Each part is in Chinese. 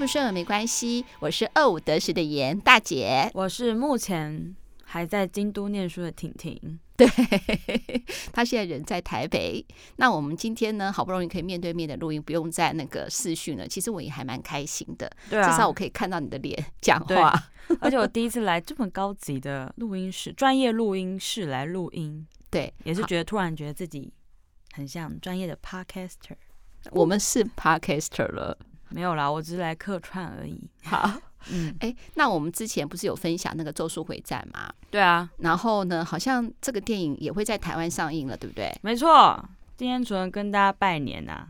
不顺耳没关系，我是二五得十的严大姐，我是目前还在京都念书的婷婷。对，他现在人在台北。那我们今天呢，好不容易可以面对面的录音，不用在那个视讯了。其实我也还蛮开心的，对啊，至少我可以看到你的脸讲话。而且我第一次来这么高级的录音室，专业录音室来录音，对，也是觉得突然觉得自己很像专业的 podcaster。我们是 podcaster 了，没有啦，我只是来客串而已。好。嗯，哎，那我们之前不是有分享那个《咒术回战》吗？对啊，然后呢，好像这个电影也会在台湾上映了，对不对？没错，今天除了跟大家拜年呐、啊，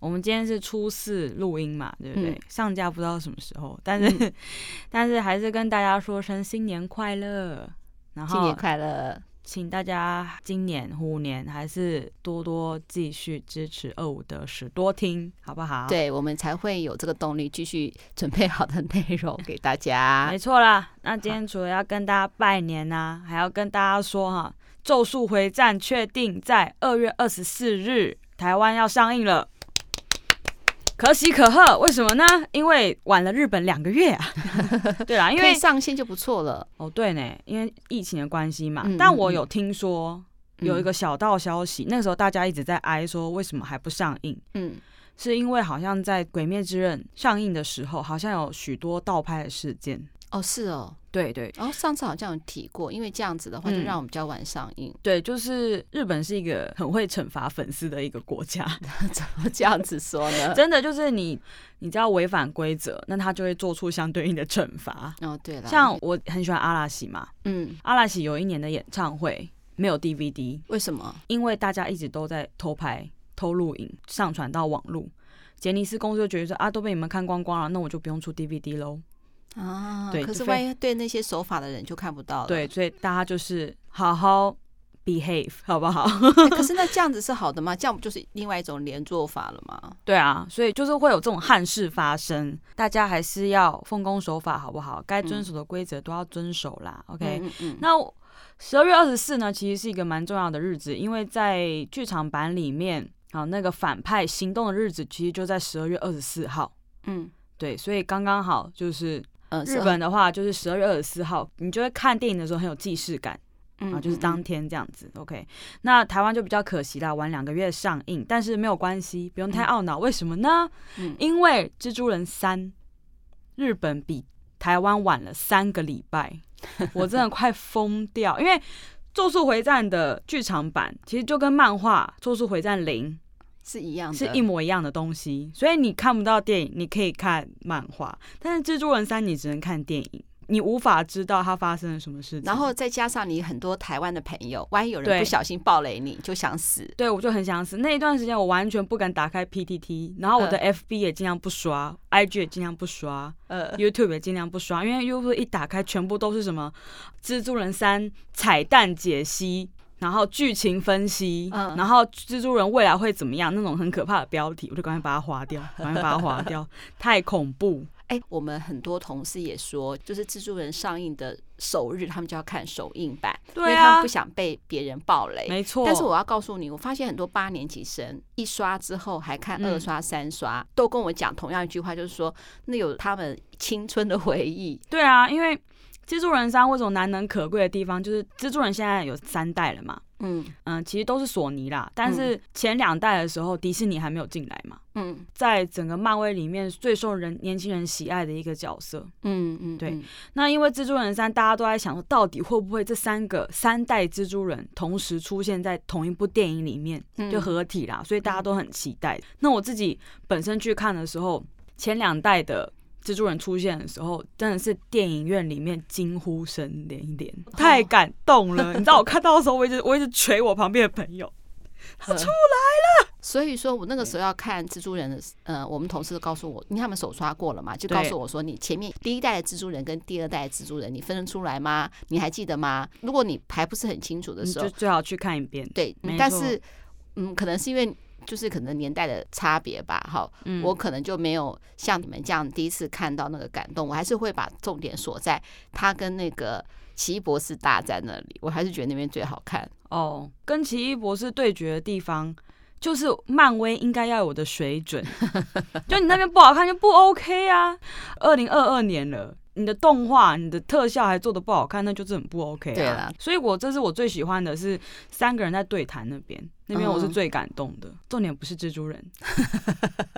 我们今天是初四录音嘛，对不对？嗯、上架不知道什么时候，但是、嗯、但是还是跟大家说声新年快乐，然后新年快乐。请大家今年虎年还是多多继续支持二五得十，多听好不好？对，我们才会有这个动力继续准备好的内容给大家。没错啦，那今天除了要跟大家拜年呐、啊，还要跟大家说哈，《咒术回战》确定在二月二十四日台湾要上映了。可喜可贺，为什么呢？因为晚了日本两个月啊。对啦，因为上线就不错了。哦，对呢，因为疫情的关系嘛。嗯、但我有听说有一个小道消息，嗯、那个时候大家一直在哀说为什么还不上映？嗯，是因为好像在《鬼灭之刃》上映的时候，好像有许多盗拍的事件。哦，是哦，对对，然后上次好像有提过，因为这样子的话，就让我们比较晚上映。嗯。对，就是日本是一个很会惩罚粉丝的一个国家，怎么这样子说呢？真的就是你，你只要违反规则，那他就会做出相对应的惩罚。哦，对了，像我很喜欢阿拉西嘛，嗯，阿拉西有一年的演唱会没有 DVD，为什么？因为大家一直都在偷拍、偷录影，上传到网络，杰尼斯公司就觉得说啊，都被你们看光光了，那我就不用出 DVD 喽。啊，对，可是万一对那些守法的人就看不到了。对，所以大家就是好好 behave，好不好？欸、可是那 这样子是好的吗？这样不就是另外一种连坐法了吗？对啊，所以就是会有这种憾事发生，大家还是要奉公守法，好不好？该遵守的规则都要遵守啦。嗯、OK，嗯嗯，那十二月二十四呢，其实是一个蛮重要的日子，因为在剧场版里面啊，那个反派行动的日子其实就在十二月二十四号。嗯，对，所以刚刚好就是。呃，日本的话就是十二月二十四号，你就会看电影的时候很有既视感，嗯，啊，就是当天这样子。OK，那台湾就比较可惜啦，晚两个月上映，但是没有关系，不用太懊恼。为什么呢？嗯，因为蜘蛛人三，日本比台湾晚了三个礼拜，我真的快疯掉。因为咒术回战的剧场版其实就跟漫画咒术回战零。是一样的，是一模一样的东西，所以你看不到电影，你可以看漫画。但是《蜘蛛人三》你只能看电影，你无法知道它发生了什么事情。然后再加上你很多台湾的朋友，万一有人不小心暴雷，你就想死。对，我就很想死。那一段时间我完全不敢打开 PTT，然后我的 FB 也尽量不刷，呃，IG 也尽量不刷，呃，YouTube 也尽量不刷，因为 YouTube 一打开全部都是什么《蜘蛛人三》彩蛋解析。然后剧情分析，嗯、然后蜘蛛人未来会怎么样？那种很可怕的标题，我就赶快把它划掉，赶快把它划掉，太恐怖。哎，我们很多同事也说，就是蜘蛛人上映的首日，他们就要看首映版，对啊，因为他们不想被别人暴雷。没错。但是我要告诉你，我发现很多八年级生一刷之后还看二刷、三刷，嗯、都跟我讲同样一句话，就是说那有他们青春的回忆。对啊，因为。蜘蛛人三为什么难能可贵的地方，就是蜘蛛人现在有三代了嘛？嗯嗯，其实都是索尼啦，但是前两代的时候，迪士尼还没有进来嘛？嗯，在整个漫威里面最受人年轻人喜爱的一个角色。嗯嗯，对。那因为蜘蛛人三，大家都在想说，到底会不会这三个三代蜘蛛人同时出现在同一部电影里面，就合体啦？所以大家都很期待。那我自己本身去看的时候，前两代的。蜘蛛人出现的时候，真的是电影院里面惊呼声连连，太感动了。你知道我看到的时候，我一直我一直捶我旁边的朋友，他出来了。所以说我那个时候要看蜘蛛人的，呃，我们同事都告诉我，因为他们手刷过了嘛，就告诉我说，你前面第一代的蜘蛛人跟第二代的蜘蛛人，你分得出来吗？你还记得吗？如果你还不是很清楚的时候，就最好去看一遍。对，但是嗯，可能是因为。就是可能年代的差别吧，哈，我可能就没有像你们这样第一次看到那个感动，我还是会把重点锁在他跟那个奇异博士大战那里，我还是觉得那边最好看。哦，跟奇异博士对决的地方，就是漫威应该要有的水准，就你那边不好看就不 OK 啊。二零二二年了，你的动画、你的特效还做的不好看，那就是很不 OK 啊。对啦，所以我这是我最喜欢的是三个人在对谈那边，那边我是最感动的。嗯、重点不是蜘蛛人，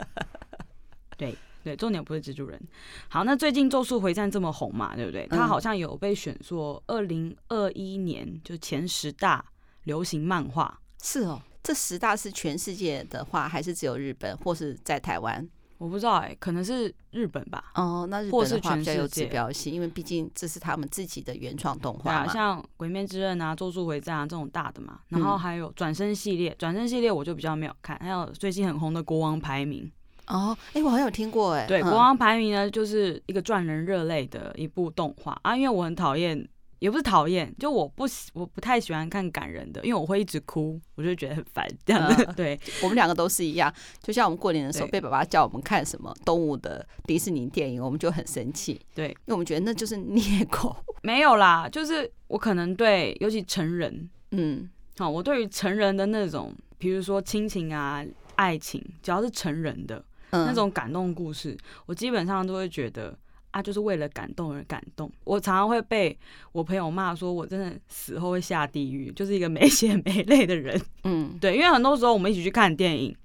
对对，重点不是蜘蛛人。好，那最近《咒术回战》这么红嘛，对不对？它好像有被选作二零二一年就前十大流行漫画。是哦。这十大是全世界的话，还是只有日本，或是在台湾？我不知道哎、欸，可能是日本吧。哦，那日本的话比较有指标性，因为毕竟这是他们自己的原创动画嘛。啊、像《鬼面之刃》啊，《咒术回战》啊这种大的嘛。然后还有转身系列，转、身、系列我就比较没有看。还有最近很红的《国王排名》。哦，哎，我好像有听过哎。对，《国王排名》呢，就是一个赚人热泪的一部动画啊，因为我很讨厌。也不是讨厌，就我不喜，我不太喜欢看感人的，因为我会一直哭，我就觉得很烦这样子。对，我们两个都是一样，就像我们过年的时候被爸爸叫我们看什么动物的迪士尼电影，我们就很生气。对，因为我们觉得那就是虐狗。没有啦，就是我可能对，尤其成人，嗯，好，我对于成人的那种，比如说亲情啊、爱情，只要是成人的那种感动故事，我基本上都会觉得。啊，就是为了感动而感动。我常常会被我朋友骂说，我真的死后会下地狱，就是一个没 血没泪的人。嗯，对，因为很多时候我们一起去看电影，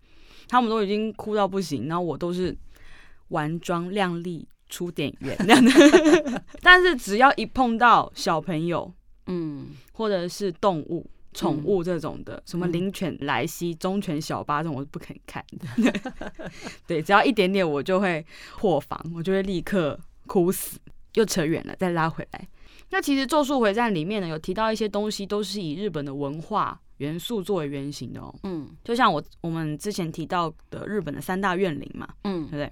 他们都已经哭到不行，然后我都是完妆靓丽出电影院这样的。但是只要一碰到小朋友，嗯，或者是动物、宠物这种的，什么灵犬莱西、忠犬小八这种，我是不肯看的。对，只要一点点，我就会破防，我就会立刻。哭死，又扯远了，再拉回来。那其实《咒术回战》里面呢，有提到一些东西，都是以日本的文化元素作为原型的哦。嗯，就像我我们之前提到的日本的三大怨灵嘛，嗯，对不对？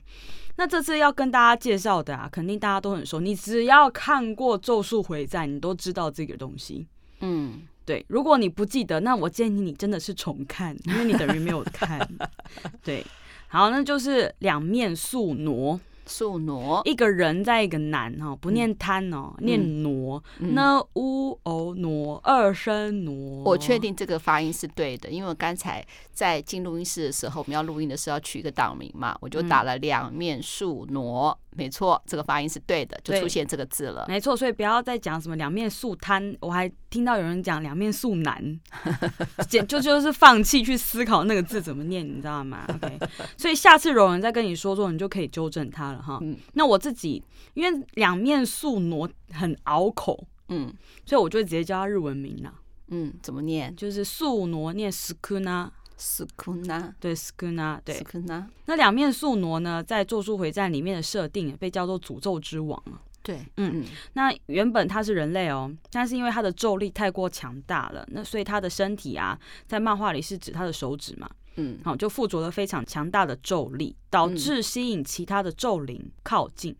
那这次要跟大家介绍的啊，肯定大家都很熟。你只要看过《咒术回战》，你都知道这个东西。嗯，对。如果你不记得，那我建议你真的是重看，因为你等于没有看。对，好，那就是两面宿儺。宿挪，一个人在一个南哦，不念贪哦，嗯、念挪。那乌哦挪二声挪。我确定这个发音是对的，因为我刚才在进录音室的时候，我们要录音的时候要取一个档名嘛，我就打了两面宿儺。没错，这个发音是对的，就出现这个字了。没错，所以不要再讲什么两面素贪，我还听到有人讲两面素男，简就就是放弃去思考那个字怎么念，你知道吗？OK，所以下次有人再跟你说说，你就可以纠正他了哈。嗯，那我自己因为两面素挪很拗口，嗯，所以我就直接叫他日文名了。嗯，怎么念？就是素挪念斯库纳。斯库纳，对斯库纳，对斯库纳。那两面宿儺呢，在《咒术回战》里面的设定被叫做诅咒之王。对，嗯嗯。那原本他是人类哦，但是因为他的咒力太过强大了，那所以他的身体啊，在漫画里是指他的手指嘛，嗯，好，就附着了非常强大的咒力，导致吸引其他的咒灵靠近。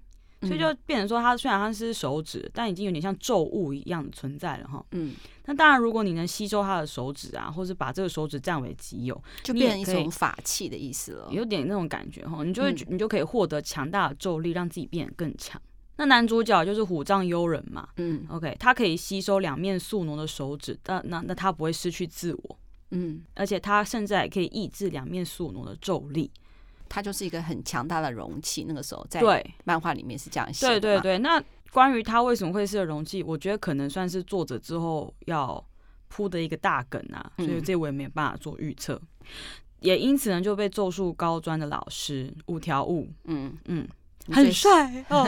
所以就变成说，它虽然它是手指，但已经有点像咒物一样的存在了哈。嗯，那当然，如果你能吸收它的手指啊，或是把这个手指占为己有，就变成一种法器的意思了，有点那种感觉哈。你就会，你就可以获得强大的咒力，让自己变得更强。那男主角就是虎杖悠仁嘛，嗯，OK，他可以吸收两面宿儺的手指，但那那他不会失去自我，嗯，而且他甚至还可以抑制两面宿儺的咒力。它就是一个很强大的容器，那个时候在漫画里面是这样写。对对对，那关于它为什么会是个容器，我觉得可能算是作者之后要铺的一个大梗啊，所以这我也没办法做预测。嗯、也因此呢，就被咒术高专的老师五条悟，嗯嗯，很帅哦，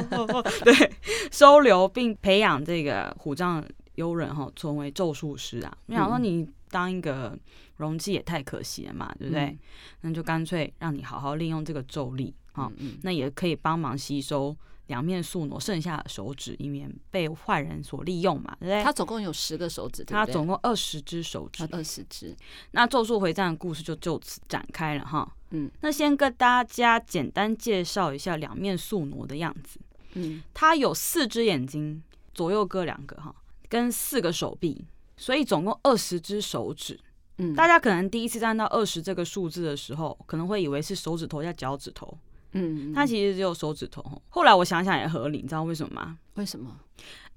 对，收留并培养这个虎杖悠仁哈，成为咒术师啊。没想说你当一个。容器也太可惜了嘛，对不对？嗯、那就干脆让你好好利用这个咒力啊，那也可以帮忙吸收两面宿儺剩下的手指，以免被坏人所利用嘛，对不对？他总共有十个手指，对对，他总共二十只手指，二十只。那咒术回战的故事就就此展开了哈。嗯，那先跟大家简单介绍一下两面宿儺的样子。嗯，它有四只眼睛，左右各两个哈，跟四个手臂，所以总共二十只手指。嗯，大家可能第一次看到二十这个数字的时候，可能会以为是手指头加脚趾头。嗯，它其实只有手指头。后来我想想也合理，你知道为什么吗？为什么？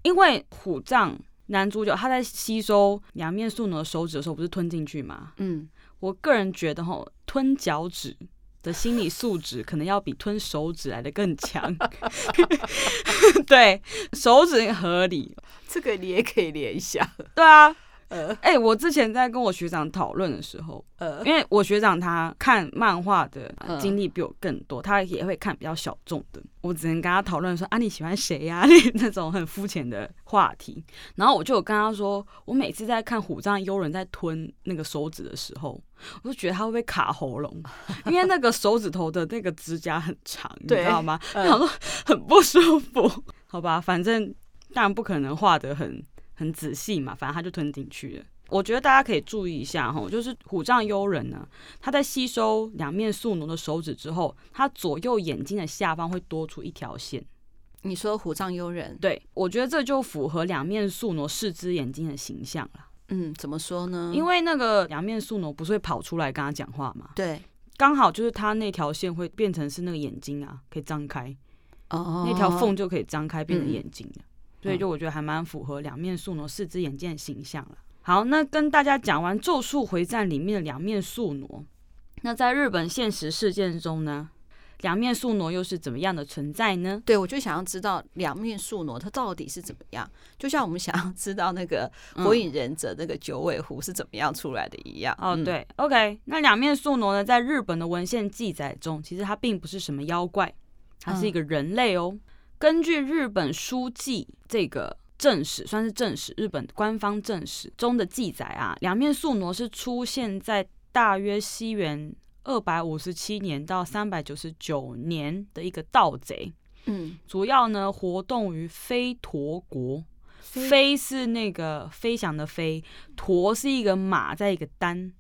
因为虎杖男主角他在吸收两面宿儺的手指的时候，不是吞进去吗？嗯，我个人觉得哈，吞脚趾的心理素质可能要比吞手指来的更强。对，手指合理，这个你也可以联想。对啊。呃，哎、欸，我之前在跟我学长讨论的时候，呃，因为我学长他看漫画的经历比我更多，他也会看比较小众的，我只能跟他讨论说啊，你喜欢谁呀？那种很肤浅的话题。然后我就有跟他说，我每次在看虎杖悠仁在吞那个手指的时候，我就觉得他会不会卡喉咙，因为那个手指头的那个指甲很长，你知道吗？然后很不舒服。好吧，反正当然不可能画得很。很仔细嘛，反正他就吞进去了。我觉得大家可以注意一下哈，就是虎杖悠仁呢，他在吸收两面宿儺的手指之后，他左右眼睛的下方会多出一条线。你说虎杖悠仁？对，我觉得这就符合两面宿儺四只眼睛的形象了。嗯，怎么说呢？因为那个两面宿儺不是会跑出来跟他讲话嘛？对，刚好就是他那条线会变成是那个眼睛啊，可以张开。哦，那条缝就可以张开变成眼睛了。嗯所以就我觉得还蛮符合两面宿傩四只眼睛的形象了。好，那跟大家讲完《咒术回战》里面的两面宿傩，那在日本现实事件中呢，两面宿傩又是怎么样的存在呢？对，我就想要知道两面宿傩它到底是怎么样，就像我们想要知道那个《火影忍者》那个九尾狐是怎么样出来的一样。嗯、哦，对，OK，那两面宿傩呢，在日本的文献记载中，其实它并不是什么妖怪，它是一个人类哦。嗯根据日本书记这个正史，算是正史，日本官方正史中的记载啊，两面宿傩是出现在大约西元二百五十七年到三百九十九年的一个盗贼，嗯，主要呢活动于飞陀国，飞是那个飞翔的飞，陀是一个马在一个单，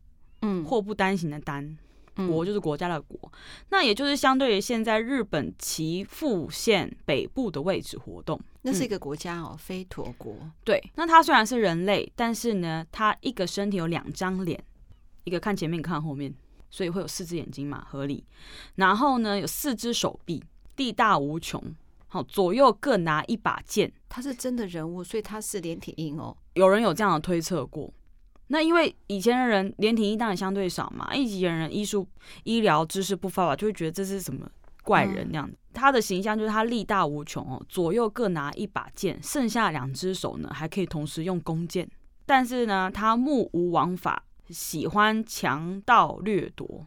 嗯，祸不单行的单。国就是国家的国，嗯、那也就是相对于现在日本岐阜县北部的位置活动。那是一个国家哦，非陀国。对，那它虽然是人类，但是呢，它一个身体有两张脸，一个看前面，一个看后面，所以会有四只眼睛嘛，合理。然后呢，有四只手臂，地大无穷，好，左右各拿一把剑。他是真的人物，所以他是连体婴哦。有人有这样的推测过。那因为以前的人连体婴当然相对少嘛，以前人医术医疗知识不发达，就会觉得这是什么怪人那样子。嗯、他的形象就是他力大无穷哦，左右各拿一把剑，剩下两只手呢还可以同时用弓箭。但是呢，他目无王法，喜欢强盗掠夺。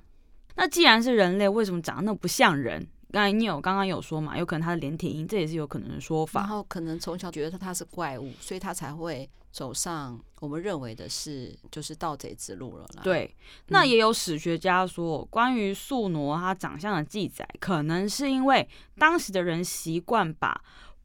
那既然是人类，为什么长得那么不像人？刚才你有刚刚有说嘛，有可能他的连体婴，这也是有可能的说法。然后可能从小觉得他他是怪物，所以他才会走上我们认为的是就是盗贼之路了啦。对，那也有史学家说，关于宿儺他长相的记载，可能是因为当时的人习惯把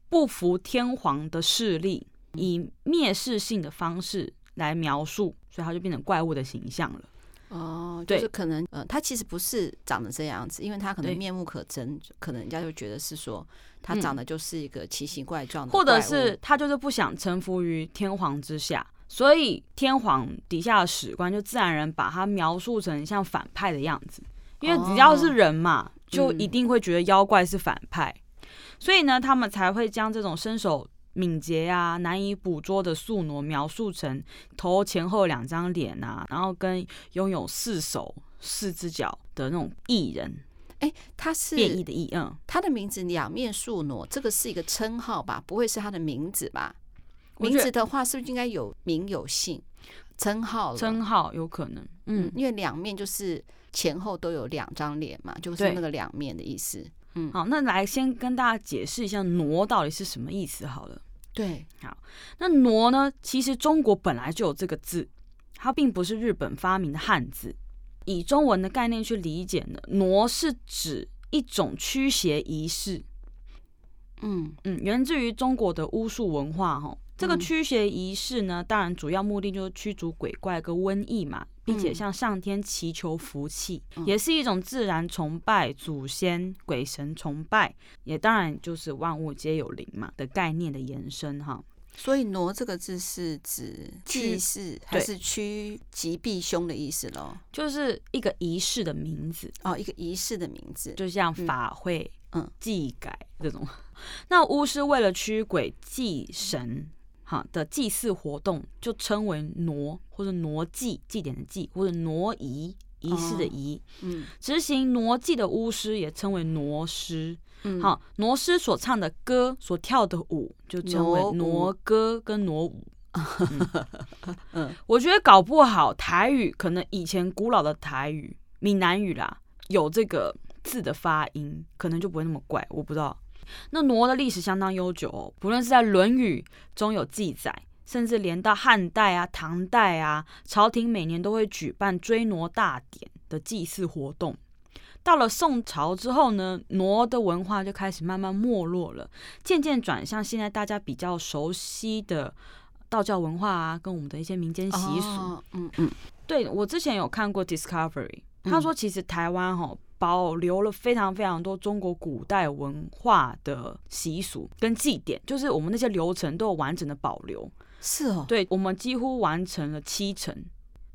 不服天皇的势力以蔑视性的方式来描述，所以他就变成怪物的形象了。哦，就是可能，呃，他其实不是长得这样子，因为他可能面目可憎，可能人家就觉得是说他长得就是一个奇形怪状的，或者是他就是不想臣服于天皇之下，所以天皇底下的史官就自然人把他描述成像反派的样子，因为只要是人嘛，就一定会觉得妖怪是反派，嗯、所以呢，他们才会将这种身手。敏捷啊，难以捕捉的宿儺描述成头前后两张脸啊，然后跟拥有四手四只脚的那种艺人。哎、欸，他是变异的异，嗯，他的名字两面宿儺，这个是一个称号吧？不会是他的名字吧？名字的话，是不是应该有名有姓？称号？称号有可能，嗯，因为两面就是前后都有两张脸嘛，就是那个两面的意思。对嗯，好，那来先跟大家解释一下“挪”到底是什么意思好了。对，好，那挪呢？其实中国本来就有这个字，它并不是日本发明的汉字。以中文的概念去理解呢，挪是指一种驱邪仪式。嗯嗯，源自于中国的巫术文化哈。这个驱邪仪式呢，当然主要目的就是驱逐鬼怪跟瘟疫嘛。并且向上天祈求福气，嗯、也是一种自然崇拜、祖先、鬼神崇拜，也当然就是万物皆有灵嘛的概念的延伸哈。所以“挪”这个字是指祭祀还是驱吉避凶的意思咯？就是一个仪式的名字哦，一个仪式的名字，就像法会、嗯、祭改这种。那巫师为了驱鬼祭神。哈的祭祀活动，就称为挪或者挪祭，祭典的祭，或者挪仪，仪式的仪。嗯，执行挪祭的巫师也称为挪师。嗯，好，傩师所唱的歌，所跳的舞，就称为挪歌跟挪舞。嗯，我觉得搞不好台语可能以前古老的台语、闽南语啦，有这个字的发音，可能就不会那么怪。我不知道。那傩的历史相当悠久哦，不论是在《论语》中有记载，甚至连到汉代啊、唐代啊，朝廷每年都会举办追傩大典的祭祀活动。到了宋朝之后呢，傩的文化就开始慢慢没落了，渐渐转向现在大家比较熟悉的道教文化啊，跟我们的一些民间习俗。哦、嗯嗯，对，我之前有看过 Discovery，他说其实台湾哈、哦。保留了非常非常多中国古代文化的习俗跟祭典，就是我们那些流程都有完整的保留。是哦，对，我们几乎完成了七成。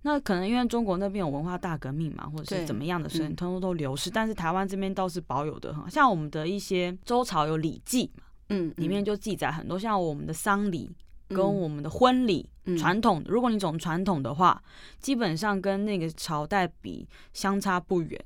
那可能因为中国那边有文化大革命嘛，或者是怎么样的，所以通通都流失。但是台湾这边倒是保有的很好，像我们的一些周朝有礼记嘛，嗯，里面就记载很多，像我们的丧礼跟我们的婚礼传统。如果你走传统的话，基本上跟那个朝代比相差不远。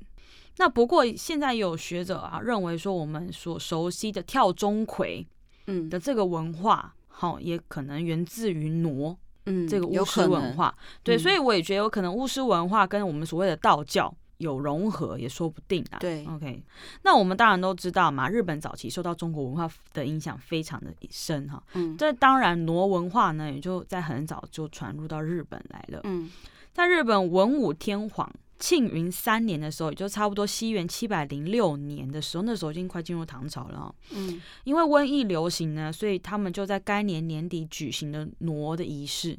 那不过现在有学者啊认为说，我们所熟悉的跳钟馗，嗯的这个文化，好、嗯、也可能源自于傩，嗯这个巫师文化，对，嗯、所以我也觉得有可能巫师文化跟我们所谓的道教有融合，也说不定啊。对，OK，那我们当然都知道嘛，日本早期受到中国文化的影响非常的深哈，嗯，这当然挪文化呢也就在很早就传入到日本来了，嗯，在日本文武天皇。庆云三年的时候，也就差不多西元七百零六年的时候，那时候已经快进入唐朝了。嗯，因为瘟疫流行呢，所以他们就在该年年底举行了傩的仪式。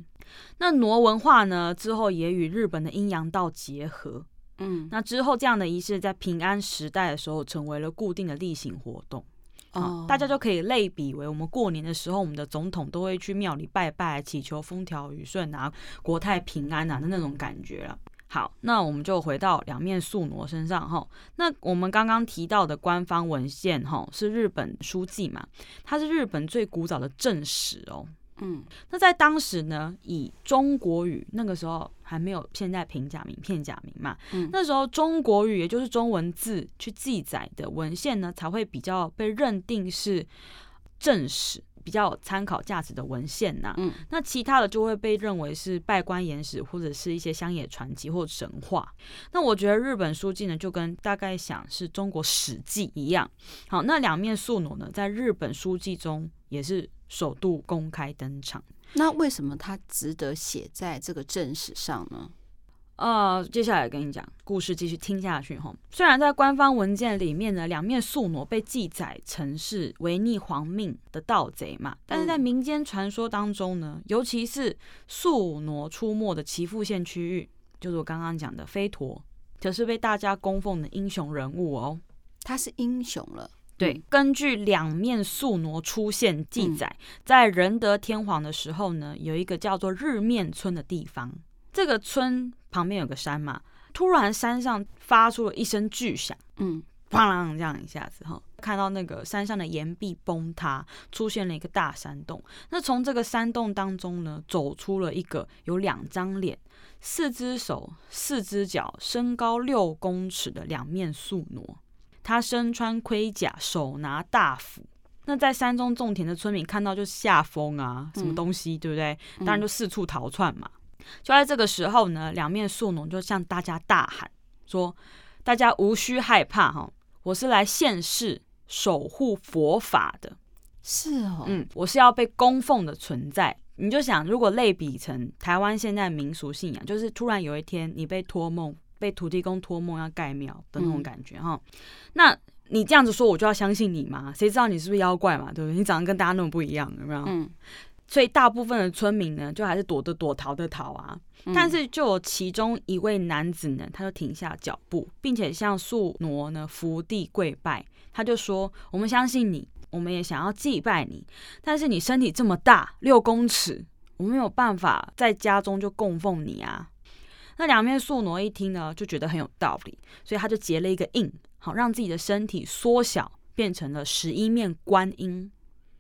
那傩文化呢，之后也与日本的阴阳道结合。嗯，那之后这样的仪式在平安时代的时候，成为了固定的例行活动。哦，大家就可以类比为我们过年的时候，我们的总统都会去庙里拜拜，祈求风调雨顺啊、国泰平安啊的那种感觉了。好，那我们就回到两面宿傩身上哈。那我们刚刚提到的官方文献哈，是日本书记嘛？它是日本最古早的正史哦。嗯，那在当时呢，以中国语，那个时候还没有现在平假名、片假名嘛。嗯，那时候中国语也就是中文字去记载的文献呢，才会比较被认定是正史。比较有参考价值的文献呐、啊，嗯，那其他的就会被认为是拜官野史或者是一些乡野传奇或神话。那我觉得日本书记呢，就跟大概想是中国史记一样。好，那两面宿傩呢，在日本书记中也是首度公开登场。那为什么它值得写在这个正史上呢？呃，接下来跟你讲故事，继续听下去哈。虽然在官方文件里面呢，两面宿傩被记载成是违逆皇命的盗贼嘛，但是在民间传说当中呢，尤其是宿傩出没的岐阜县区域，就是我刚刚讲的飞陀，可是被大家供奉的英雄人物哦。他是英雄了。对，根据两面宿傩出现记载，在仁德天皇的时候呢，有一个叫做日面村的地方。这个村旁边有个山嘛，突然山上发出了一声巨响，嗯，砰啷这样一下子哈，看到那个山上的岩壁崩塌，出现了一个大山洞。那从这个山洞当中呢，走出了一个有两张脸、四只手、四只脚、身高六公尺的两面宿傩。他身穿盔甲，手拿大斧。那在山中种田的村民看到就吓疯啊，什么东西，嗯、对不对？当然就四处逃窜嘛。就在这个时候呢，两面宿农就向大家大喊说：“大家无需害怕哈，我是来现世守护佛法的。是哦，嗯，我是要被供奉的存在。你就想，如果类比成台湾现在民俗信仰，就是突然有一天你被托梦，被土地公托梦要盖庙的那种感觉哈。嗯、那你这样子说，我就要相信你吗？谁知道你是不是妖怪嘛？对不对？你长得跟大家那么不一样，有没有？嗯。”所以大部分的村民呢，就还是躲的躲，逃的逃啊。但是就有其中一位男子呢，他就停下脚步，并且向宿挪呢伏地跪拜。他就说：“我们相信你，我们也想要祭拜你。但是你身体这么大，六公尺，我们没有办法在家中就供奉你啊。”那两面宿挪一听呢，就觉得很有道理，所以他就结了一个印，好让自己的身体缩小，变成了十一面观音。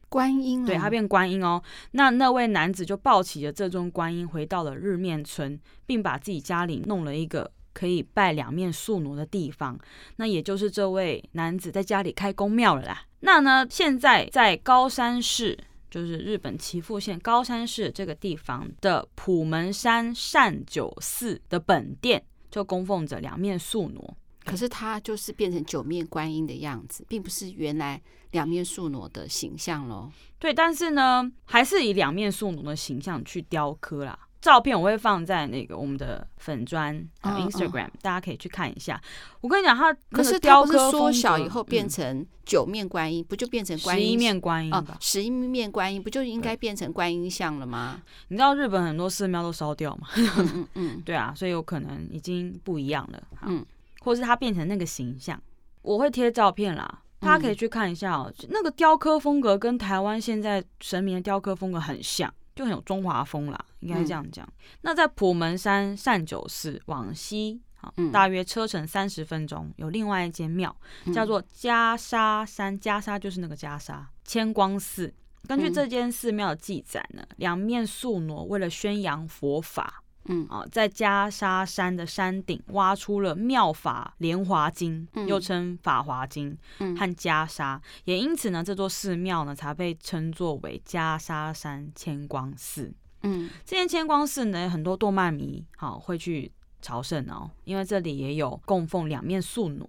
观音，对，他变观音哦。那那位男子就抱起了这尊观音，回到了日面村，并把自己家里弄了一个可以拜两面宿奴的地方。那也就是这位男子在家里开公庙了啦。那呢，现在在高山市，就是日本岐阜县高山市这个地方的普门山善久寺的本殿，就供奉着两面宿儺。可是它就是变成九面观音的样子，并不是原来两面宿儺的形象喽。对，但是呢，还是以两面宿儺的形象去雕刻啦。照片我会放在那个我们的粉砖还有 Instagram，、嗯嗯、大家可以去看一下。我跟你讲，它可是雕刻缩小以后变成九面观音，嗯、不就变成观音十一面观音啊？十一面观音不就应该变成观音像了吗？你知道日本很多寺庙都烧掉吗？嗯嗯，嗯 对啊，所以有可能已经不一样了。嗯。或是它变成那个形象，我会贴照片啦，大家可以去看一下哦、那个雕刻风格跟台湾现在神明的雕刻风格很像，就很有中华风啦，应该是这样讲。嗯、那在普门山善久寺往西，好，大约车程三十分钟，有另外一间庙叫做袈裟山，袈裟就是那个袈裟，千光寺。根据这间寺庙的记载呢，两面宿挪为了宣扬佛法。嗯啊，在袈裟山的山顶挖出了《妙法莲华经》，又称《法华经》和袈裟，也因此呢，这座寺庙呢才被称作为袈裟山千光寺。嗯，这间千光寺呢，很多动漫迷好会去朝圣哦，因为这里也有供奉两面宿儺。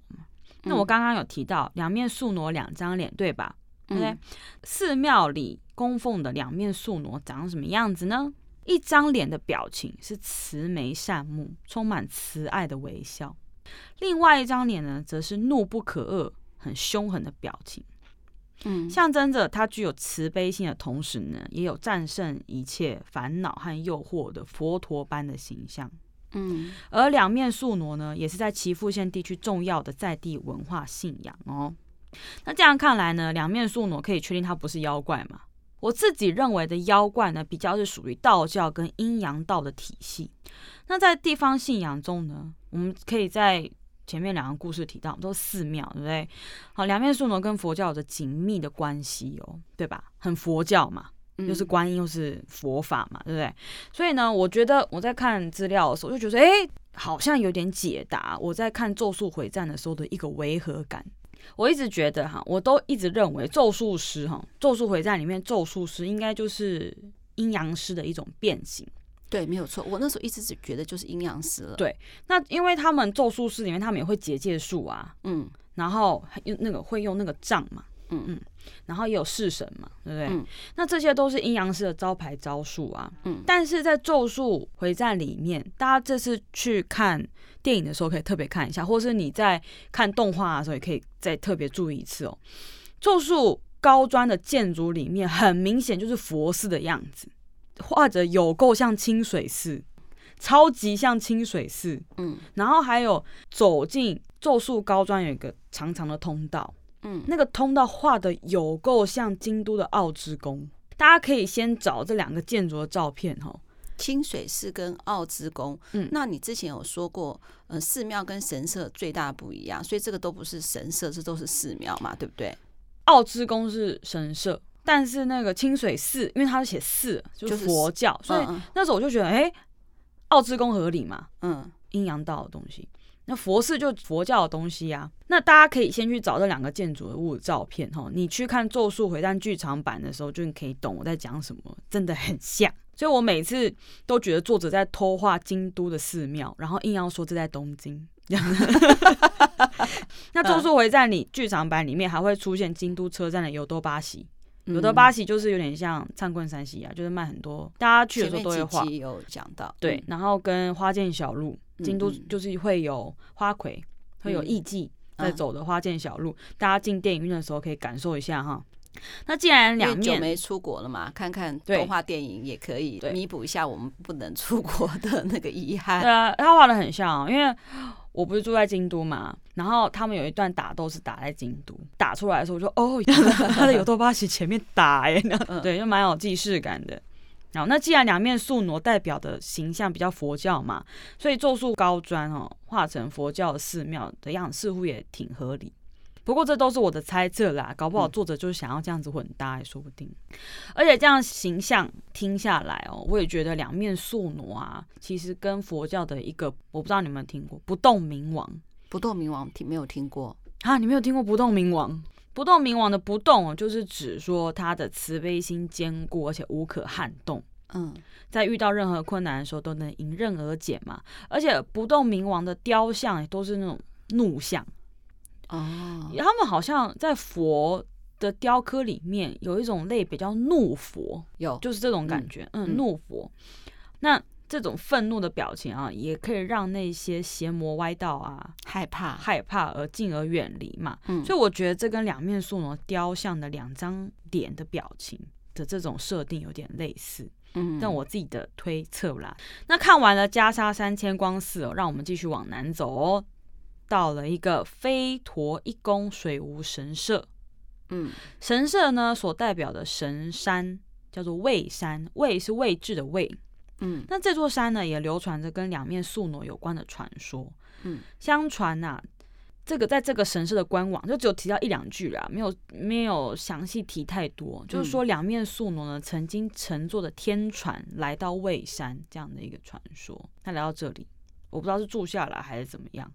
那我刚刚有提到两面宿傩两张脸，对吧？对不对？寺庙里供奉的两面宿傩长什么样子呢？一张脸的表情是慈眉善目，充满慈爱的微笑；另外一张脸呢，则是怒不可遏、很凶狠的表情。嗯，象征着他具有慈悲心的同时呢，也有战胜一切烦恼和诱惑的佛陀般的形象。嗯，而两面宿儺呢，也是在岐阜县地区重要的在地文化信仰哦。那这样看来呢，两面宿儺可以确定它不是妖怪嘛？我自己认为的妖怪呢，比较是属于道教跟阴阳道的体系。那在地方信仰中呢，我们可以在前面两个故事提到，都是寺庙，对不对？好，两面树呢跟佛教有着紧密的关系哦，对吧？很佛教嘛，又是观音，又是佛法嘛，对不对？所以呢，我觉得我在看资料的时候，就觉得，哎，好像有点解答我在看《咒术回战》的时候的一个违和感。我一直觉得哈，我都一直认为咒术师哈，《咒术回战》里面咒术师应该就是阴阳师的一种变形。对，没有错。我那时候一直只觉得就是阴阳师了。对，那因为他们咒术师里面，他们也会结界术啊，嗯，然后用那个会用那个杖嘛。嗯嗯，然后也有式神嘛，对不对？嗯、那这些都是阴阳师的招牌招数啊。嗯，但是在《咒术回战》里面，大家这次去看电影的时候，可以特别看一下，或是你在看动画的时候，也可以再特别注意一次哦。咒术高专的建筑里面，很明显就是佛寺的样子，画着有够像清水寺，超级像清水寺。嗯，然后还有走进咒术高专有一个长长的通道。嗯，那个通道画的有够像京都的奥之宫，大家可以先找这两个建筑的照片哈。清水寺跟奥之宫，嗯，那你之前有说过，呃，寺庙跟神社最大不一样，所以这个都不是神社，这都是寺庙嘛，对不对？奥之宫是神社，但是那个清水寺，因为它是写寺，就是佛教，就是、所以那时候我就觉得，哎、欸，奥之宫合理嘛，嗯，阴阳道的东西。那佛寺就佛教的东西啊，那大家可以先去找这两个建筑物的照片哈，你去看《咒术回战》剧场版的时候，就你可以懂我在讲什么，真的很像。所以我每次都觉得作者在偷画京都的寺庙，然后硬要说这在东京。那《咒术回战》里剧场版里面还会出现京都车站的有多巴西，有多巴西就是有点像灿棍山西啊，就是卖很多，大家去的时候都会画。有讲到对，然后跟花见小路。京都就是会有花魁，会有艺妓在走的花见小路，大家进电影院的时候可以感受一下哈。那既然两面没出国了嘛，看看动画电影也可以弥补一下我们不能出国的那个遗憾。对啊，他画的很像，因为我不是住在京都嘛，然后他们有一段打斗是打在京都，打出来的时候我说哦，他的 有多巴西前面打哎，对，就蛮有既视感的。然后，那既然两面宿儺代表的形象比较佛教嘛，所以咒术高专哦画成佛教寺庙的样子似乎也挺合理。不过这都是我的猜测啦，搞不好作者就是想要这样子混搭也说不定。而且这样形象听下来哦，我也觉得两面宿儺啊，其实跟佛教的一个，我不知道你们有没有听过不动明王。不动明王听没有听过啊？你没有听过不动明王？不动明王的不动，就是指说他的慈悲心坚固，而且无可撼动。嗯，在遇到任何困难的时候，都能迎刃而解嘛。而且不动明王的雕像也都是那种怒像。哦，他们好像在佛的雕刻里面有一种类比较怒佛，有就是这种感觉，嗯，嗯，怒佛。那这种愤怒的表情啊，也可以让那些邪魔歪道啊害怕害怕而进而远离嘛。嗯，所以我觉得这跟两面宿儺雕像的两张脸的表情的这种设定有点类似。嗯，但我自己的推测啦。那看完了袈裟三千光寺哦，让我们继续往南走哦。到了一个飞陀一宫水无神社，嗯，神社呢所代表的神山叫做位山，位是位置的位，嗯，那这座山呢也流传着跟两面宿傩有关的传说，嗯，相传呐、啊，这个在这个神社的官网就只有提到一两句啦，没有没有详细提太多，就是说两面宿傩呢曾经乘坐的天船来到位山这样的一个传说，那来到这里，我不知道是住下来还是怎么样。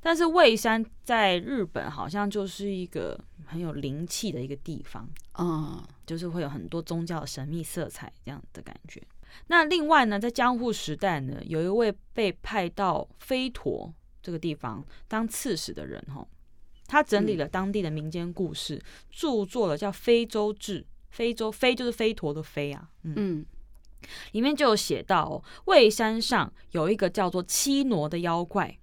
但是蔚山在日本好像就是一个很有灵气的一个地方，嗯，就是会有很多宗教的神秘色彩这样的感觉。那另外呢，在江户时代呢，有一位被派到飞陀这个地方当刺史的人，哈，他整理了当地的民间故事，嗯、著作了叫《非洲志》。非洲飞就是飞陀的飞啊，嗯，嗯里面就有写到哦，蔚山上有一个叫做七挪的妖怪。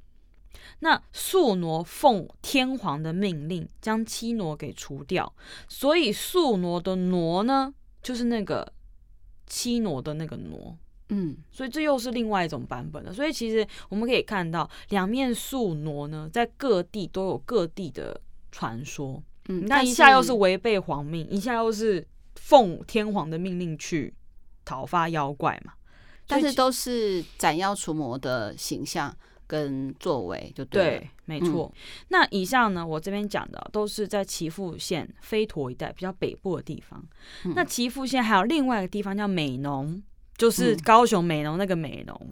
那宿挪奉天皇的命令将七挪给除掉，所以宿挪的挪呢，就是那个七挪的那个挪，嗯，所以这又是另外一种版本的。所以其实我们可以看到，两面宿挪呢，在各地都有各地的传说，嗯，那一下又是违背皇命，一下又是奉天皇的命令去讨伐妖怪嘛，但是都是斩妖除魔的形象。跟作为就对，对，没错。嗯、那以上呢，我这边讲的都是在岐阜县飞陀一带比较北部的地方。嗯、那岐阜县还有另外一个地方叫美浓，就是高雄美浓那个美浓。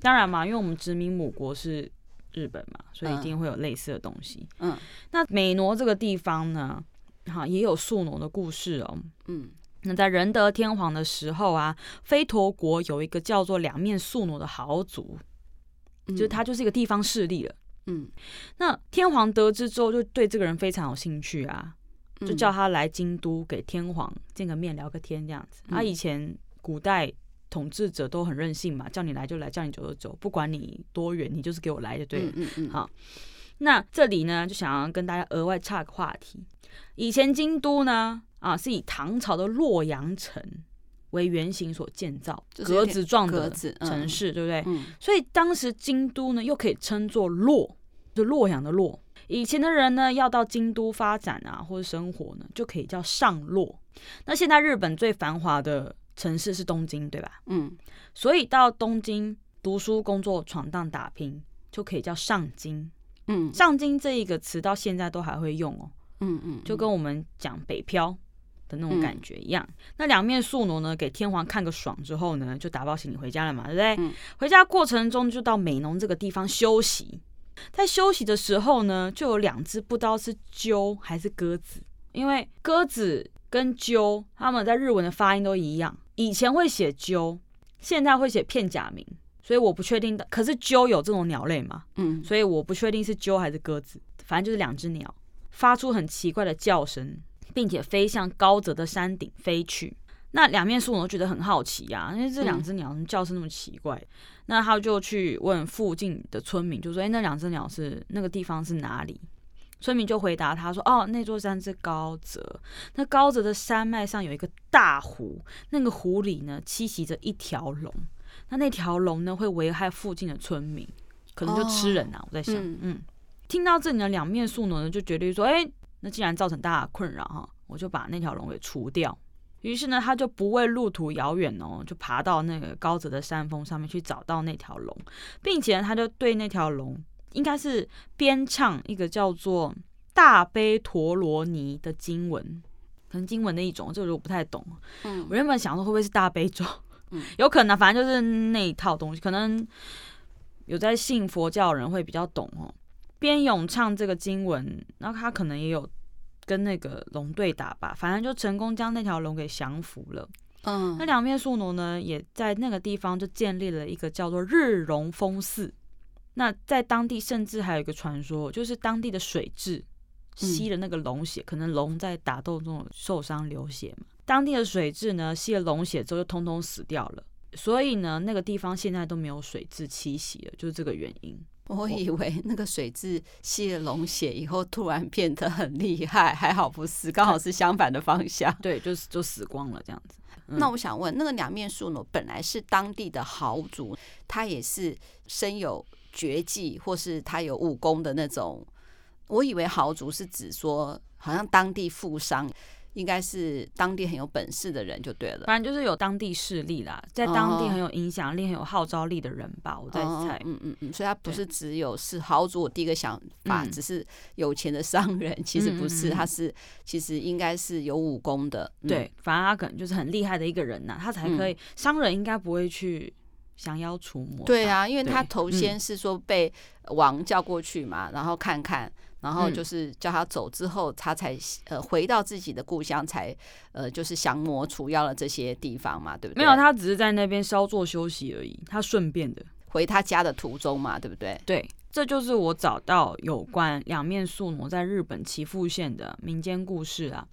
当然嘛，因为我们殖民母国是日本嘛，所以一定会有类似的东西。嗯，那美浓这个地方呢，哈，也有宿农的故事哦。嗯，那在仁德天皇的时候啊，飞陀国有一个叫做两面宿儺的豪族。就是他就是一个地方势力了，嗯，那天皇得知之后，就对这个人非常有兴趣啊，就叫他来京都给天皇见个面聊个天这样子。他、嗯啊、以前古代统治者都很任性嘛，叫你来就来，叫你走就走，不管你多远，你就是给我来就对了。嗯好，那这里呢，就想要跟大家额外岔个话题，以前京都呢，啊，是以唐朝的洛阳城。为原型所建造，格子状的城市，对不对？嗯、所以当时京都呢，又可以称作洛，就洛阳的洛。以前的人呢，要到京都发展啊，或者生活呢，就可以叫上洛。那现在日本最繁华的城市是东京，对吧？嗯，所以到东京读书、工作、闯荡、打拼，就可以叫上京。嗯，上京这一个词到现在都还会用哦。嗯嗯，就跟我们讲北漂。的那种感觉一样。嗯、那两面宿傩呢，给天皇看个爽之后呢，就打包行李回家了嘛，对不对？嗯、回家过程中就到美浓这个地方休息。在休息的时候呢，就有两只不知道是鸠还是鸽子，因为鸽子跟鸠它们在日文的发音都一样。以前会写鸠，现在会写片假名，所以我不确定的。可是鸠有这种鸟类嘛？嗯，所以我不确定是鸠还是鸽子，反正就是两只鸟发出很奇怪的叫声。并且飞向高泽的山顶飞去。那两面树我都觉得很好奇呀、啊，因为这两只鸟叫声那么奇怪。嗯、那他就去问附近的村民，就说：“哎，那两只鸟是那个地方是哪里？”村民就回答他说：“哦，那座山是高泽。那高泽的山脉上有一个大湖，那个湖里呢栖息着一条龙。那那条龙呢会危害附近的村民，可能就吃人啊。哦”我在想，嗯，嗯，听到这里的两面宿儺呢就决定说：“哎。”那既然造成大家的困扰哈，我就把那条龙给除掉。于是呢，他就不畏路途遥远哦，就爬到那个高泽的山峰上面去找到那条龙，并且他就对那条龙应该是编唱一个叫做大悲陀罗尼的经文，可能经文的一种，这个我不太懂。嗯，我原本想说会不会是大悲咒？嗯，有可能，反正就是那一套东西，可能有在信佛教的人会比较懂哦。边咏唱这个经文，然后他可能也有跟那个龙对打吧，反正就成功将那条龙给降服了。嗯，那两面宿傩呢，也在那个地方就建立了一个叫做日龙峰寺。那在当地甚至还有一个传说，就是当地的水蛭吸了那个龙血，嗯、可能龙在打斗中受伤流血嘛。当地的水蛭呢，吸了龙血之后就通通死掉了，所以呢，那个地方现在都没有水蛭栖息了，就是这个原因。我以为那个水蛭吸了龙血以后突然变得很厉害，还好不是，刚好是相反的方向。对，就是就死光了这样子。嗯、那我想问，那个两面树呢本来是当地的豪族，他也是身有绝技，或是他有武功的那种。我以为豪族是指说，好像当地富商。应该是当地很有本事的人就对了，反正就是有当地势力啦，在当地很有影响力、很有号召力的人吧，我在猜。嗯嗯嗯，所以他不是只有是豪族。我第一个想法只是有钱的商人，其实不是，他是其实应该是有武功的。对，反正他可能就是很厉害的一个人呐，他才可以。商人应该不会去降妖除魔。对啊，因为他头先是说被王叫过去嘛，然后看看。然后就是叫他走之后，他才呃回到自己的故乡，才呃就是降魔除妖了这些地方嘛，对不对？没有，他只是在那边稍作休息而已。他顺便的回他家的途中嘛，对不对？对，这就是我找到有关两面宿傩在日本岐阜县的民间故事啊。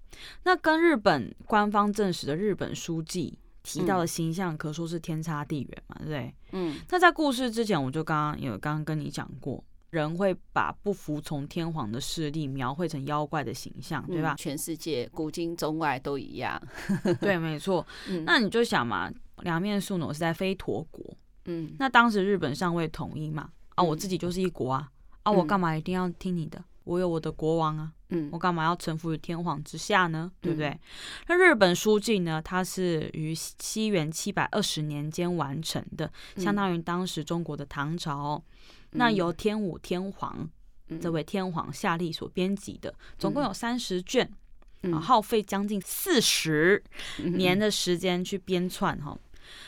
那跟日本官方证实的日本书记提到的形象，可说是天差地远嘛，对不对？嗯。那在故事之前，我就刚刚有刚刚跟你讲过。人会把不服从天皇的势力描绘成妖怪的形象，对吧？全世界古今中外都一样。对，没错。嗯、那你就想嘛，两面宿儺是在飞陀国，嗯，那当时日本尚未统一嘛，啊，我自己就是一国啊，啊，我干嘛一定要听你的？我有我的国王啊，嗯，我干嘛要臣服于天皇之下呢？对不对？嗯、那日本书纪呢，它是于西元七百二十年间完成的，相当于当时中国的唐朝。那由天武天皇、嗯、这位天皇下令所编辑的，总共有三十卷，嗯、耗费将近四十年的时间去编纂哈。嗯、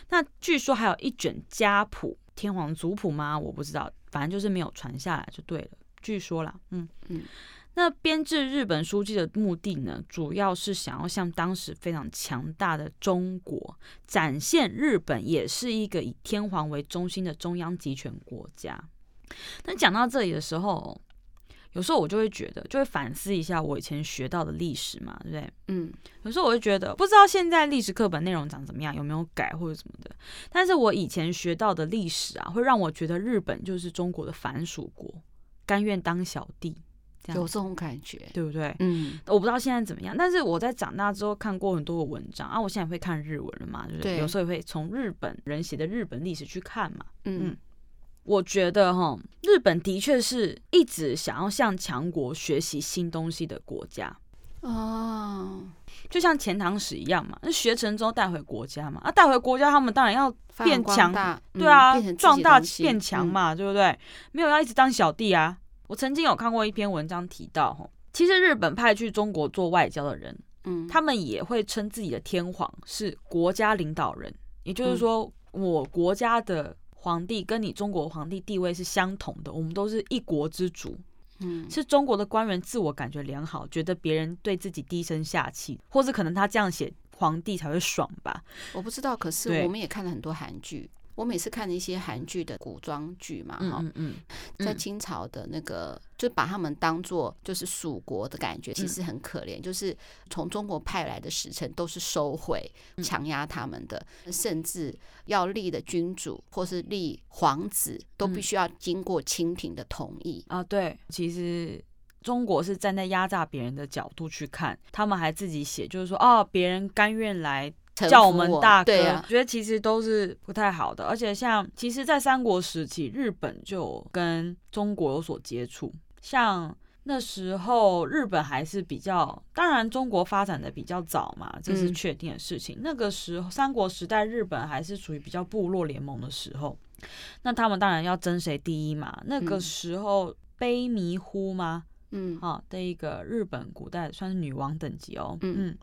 那据说还有一卷家谱，天皇族谱吗？我不知道，反正就是没有传下来就对了。据说啦，嗯嗯。那编制日本书记的目的呢，主要是想要向当时非常强大的中国展现日本也是一个以天皇为中心的中央集权国家。但讲到这里的时候，有时候我就会觉得，就会反思一下我以前学到的历史嘛，对不对？嗯，有时候我会觉得，不知道现在历史课本内容长怎么样，有没有改或者什么的。但是我以前学到的历史啊，会让我觉得日本就是中国的藩属国，甘愿当小弟，这样有这种感觉，对不对？嗯，我不知道现在怎么样，但是我在长大之后看过很多的文章啊，我现在会看日文了嘛，对不对？有时候也会从日本人写的日本历史去看嘛，嗯。嗯我觉得哈，日本的确是一直想要向强国学习新东西的国家哦，就像钱塘史一样嘛，那学成之后带回国家嘛，啊，带回国家他们当然要变强，对啊，壮大变强嘛，对不对？没有要一直当小弟啊。我曾经有看过一篇文章提到，哈，其实日本派去中国做外交的人，嗯，他们也会称自己的天皇是国家领导人，也就是说，我国家的。皇帝跟你中国皇帝地位是相同的，我们都是一国之主。嗯，是中国的官员自我感觉良好，觉得别人对自己低声下气，或是可能他这样写皇帝才会爽吧？我不知道，可是我们也看了很多韩剧。我每次看一些韩剧的古装剧嘛，哈，嗯，嗯，嗯，在清朝的那个，就把他们当做就是蜀国的感觉，其实很可怜。就是从中国派来的使臣都是收回、强压他们的，甚至要立的君主或是立皇子，都必须要经过清廷的同意啊。对，其实中国是站在压榨别人的角度去看，他们还自己写，就是说，哦，别人甘愿来。叫我们大哥，我觉得其实都是不太好的。而且像，其实，在三国时期，日本就跟中国有所接触。像那时候，日本还是比较，当然中国发展的比较早嘛，这是确定的事情。那个时候，三国时代，日本还是属于比较部落联盟的时候。那他们当然要争谁第一嘛。那个时候，卑弥呼吗？嗯，好的一个日本古代算是女王等级哦，嗯嗯，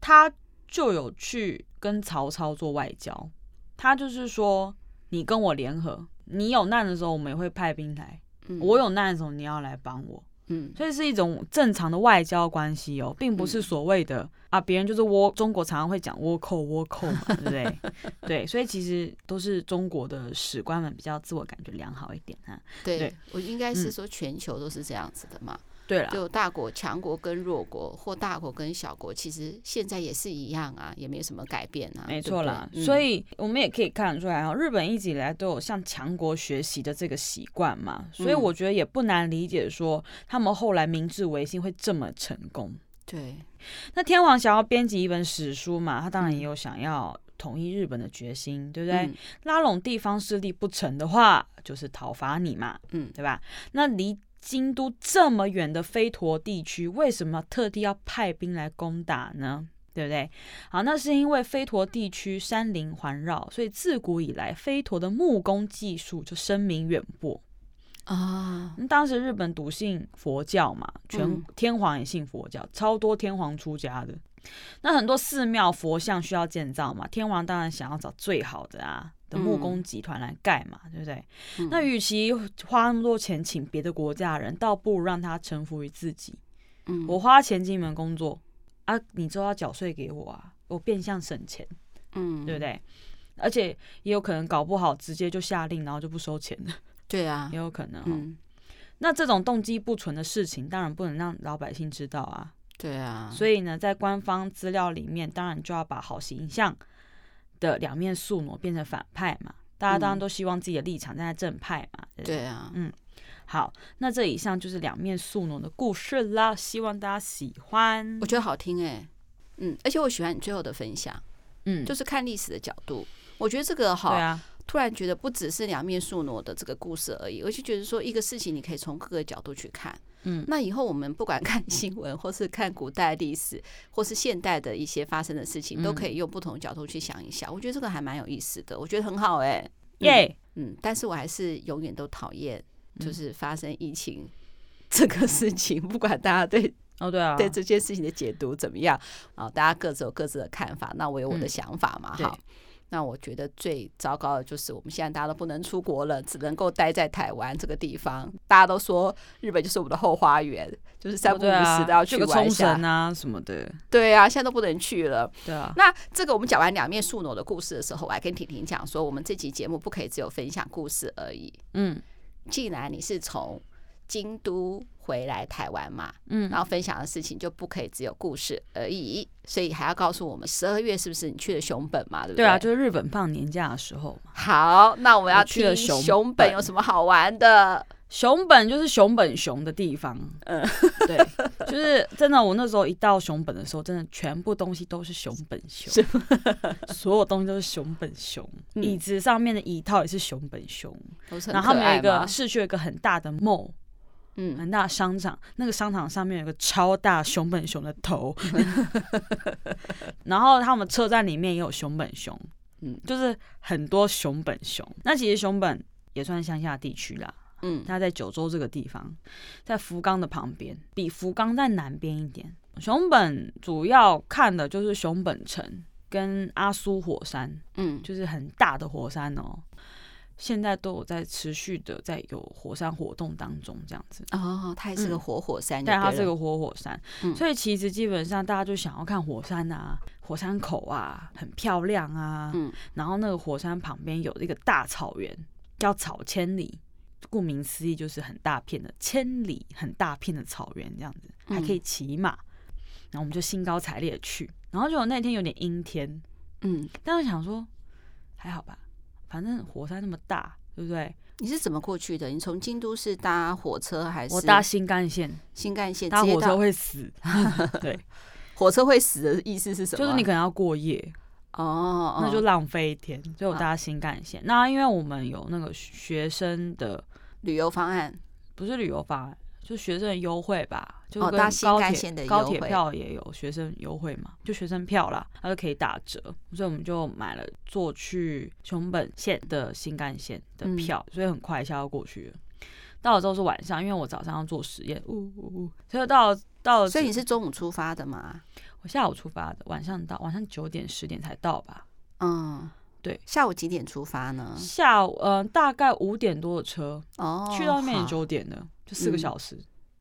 她就有去跟曹操做外交，他就是说，你跟我联合，你有难的时候我们也会派兵来，嗯、我有难的时候你要来帮我。嗯，所以是一种正常的外交关系哦，并不是所谓的、嗯、啊，别人就是倭，中国常常会讲倭寇倭寇嘛，对不对？对，所以其实都是中国的史官们比较自我感觉良好一点哈。对，对我应该是说全球都是这样子的嘛。嗯对了，就大国强国跟弱国，或大国跟小国，其实现在也是一样啊，也没有什么改变啊。没错啦，对对，所以我们也可以看得出来啊，日本一直以来都有向强国学习的这个习惯嘛，所以我觉得也不难理解说他们后来明治维新会这么成功。对，那天皇想要编辑一本史书嘛，他当然也有想要统一日本的决心，对不对？嗯、拉拢地方势力不成的话，就是讨伐你嘛，嗯，对吧？那离京都这么远的飞陀地区，为什么特地要派兵来攻打呢？对不对？好，那是因为飞陀地区山林环绕，所以自古以来飞陀的木工技术就声名远播啊。当时日本笃信佛教嘛，全天皇也信佛教，嗯、超多天皇出家的。那很多寺庙佛像需要建造嘛，天皇当然想要找最好的啊。的木工集团来盖嘛，嗯、对不对？嗯、那与其花那么多钱请别的国家的人，倒不如让他臣服于自己。嗯，我花钱进门工作啊，你就要缴税给我啊，我变相省钱，嗯，对不对？而且也有可能搞不好直接就下令，然后就不收钱了。对啊，也有可能。嗯，那这种动机不纯的事情，当然不能让老百姓知道啊。对啊，所以呢，在官方资料里面，当然就要把好形象的两面宿儺变成反派嘛，大家当然都希望自己的立场站在正派嘛。对，对，啊，嗯，好，那这以上就是两面宿儺的故事啦，希望大家喜欢。我觉得好听哎、欸，嗯，而且我喜欢你最后的分享，嗯，就是看历史的角度，我觉得这个好。对啊。突然觉得不只是两面宿儺的这个故事而已，我就觉得说一个事情你可以从各个角度去看。嗯，那以后我们不管看新闻，或是看古代历史，或是现代的一些发生的事情，都可以用不同的角度去想一想。我觉得这个还蛮有意思的，我觉得很好哎、欸。耶，嗯，但是我还是永远都讨厌就是发生疫情这个事情，不管大家对哦对啊对这件事情的解读怎么样啊，大家各自有各自的看法，那我有我的想法嘛，哈。那我觉得最糟糕的就是我们现在大家都不能出国了，只能够待在台湾这个地方。大家都说日本就是我们的后花园，就是三不五时都要去玩一下啊什么的。对啊，现在都不能去了。对啊。那这个我们讲完两面树挪的故事的时候，我还跟婷婷讲说，我们这期节目不可以只有分享故事而已。嗯，既然你是从京都回来台湾嘛，嗯，然后分享的事情就不可以只有故事而已，所以还要告诉我们十二月是不是你去了熊本嘛？对不对？对啊，就是日本放年假的时候嘛。好，那我们要去了熊本有什么好玩的？熊本就是熊本熊的地方，嗯，对，就是真的。我那时候一到熊本的时候，真的全部东西都是熊本熊，所有东西都是熊本熊，椅子上面的椅套也是熊本熊，然后他们有一个市区有一个很大的 mall。嗯，很大的商场，那个商场上面有个超大熊本熊的头，然后他们车站里面也有熊本熊，嗯，就是很多熊本熊。那其实熊本也算乡下地区啦，嗯，它在九州这个地方，在福冈的旁边，比福冈在南边一点。熊本主要看的就是熊本城跟阿苏火山，嗯，就是很大的火山哦。现在都有在持续的在有火山活动当中，这样子。哦，它也是个活火山，对，它是个活火山，嗯、所以其实基本上大家就想要看火山啊，火山口啊，很漂亮啊，嗯，然后那个火山旁边有一个大草原，叫草千里，顾名思义就是很大片的千里很大片的草原这样子，还可以骑马，然后我们就兴高采烈的去，然后就那天有点阴天，嗯，但是想说还好吧。反正火山那么大，对不对？你是怎么过去的？你从京都是搭火车还是？我搭新干线。新干线搭火车会死。对，火车会死的意思是什么？就是你可能要过夜哦，那就浪费一天。所以我搭新干线。那因为我们有那个学生的旅游方案，不是旅游方案。就学生的优惠吧，就跟高铁高铁票也有学生优惠嘛，就学生票啦，它就可以打折，所以我们就买了坐去熊本县的新干线的票，嗯、所以很快一下要过去了。到了之后是晚上，因为我早上要做实验，呜呜呜，所以到了到了，所以你是中午出发的吗？我下午出发的，晚上到，晚上九点十点才到吧？嗯，对。下午几点出发呢？下午嗯、呃，大概五点多的车，哦，去到那边也九点了，就四个小时。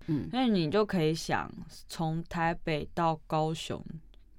嗯，那你就可以想，从台北到高雄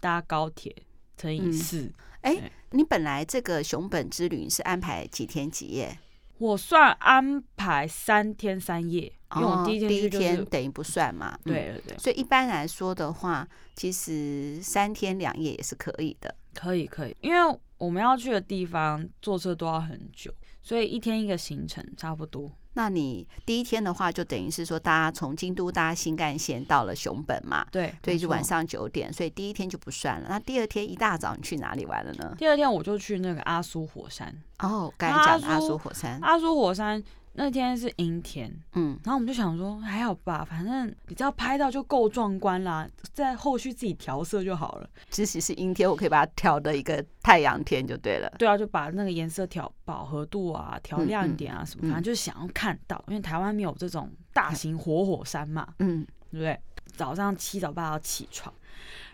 搭高铁乘以四。哎、嗯，你本来这个熊本之旅是安排几天几夜？我算安排三天三夜，因为我第一天、就是、第一天等于不算嘛。对对对。所以一般来说的话，其实三天两夜也是可以的。可以可以，因为我们要去的地方坐车都要很久，所以一天一个行程差不多。那你第一天的话，就等于是说，大家从京都搭新干线到了熊本嘛？对，所以就晚上九点，所以第一天就不算了。那第二天一大早你去哪里玩了呢？第二天我就去那个阿苏火山。哦，刚才讲的阿苏火山。阿苏火山。那天是阴天，嗯，然后我们就想说还好吧，反正你只要拍到就够壮观啦，在后续自己调色就好了。即使是阴天，我可以把它调的一个太阳天就对了。对啊，就把那个颜色调饱和度啊，调亮一点啊什么，嗯嗯、反正就是想要看到，因为台湾没有这种大型活火山嘛，嗯，对不对？早上七早八要起床，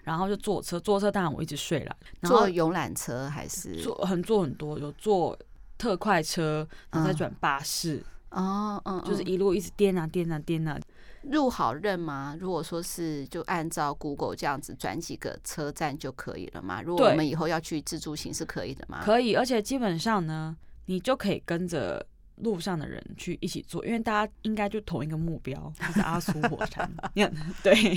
然后就坐车，坐车当然我一直睡了。坐游览车还是坐很坐很多，有坐。特快车，然后再转巴士，哦，嗯，就是一路一直颠啊颠啊颠啊。路好认吗？如果说是就按照 Google 这样子转几个车站就可以了吗？如果我们以后要去自助行是可以的吗？可以，而且基本上呢，你就可以跟着路上的人去一起做，因为大家应该就同一个目标，就是阿苏火山。对，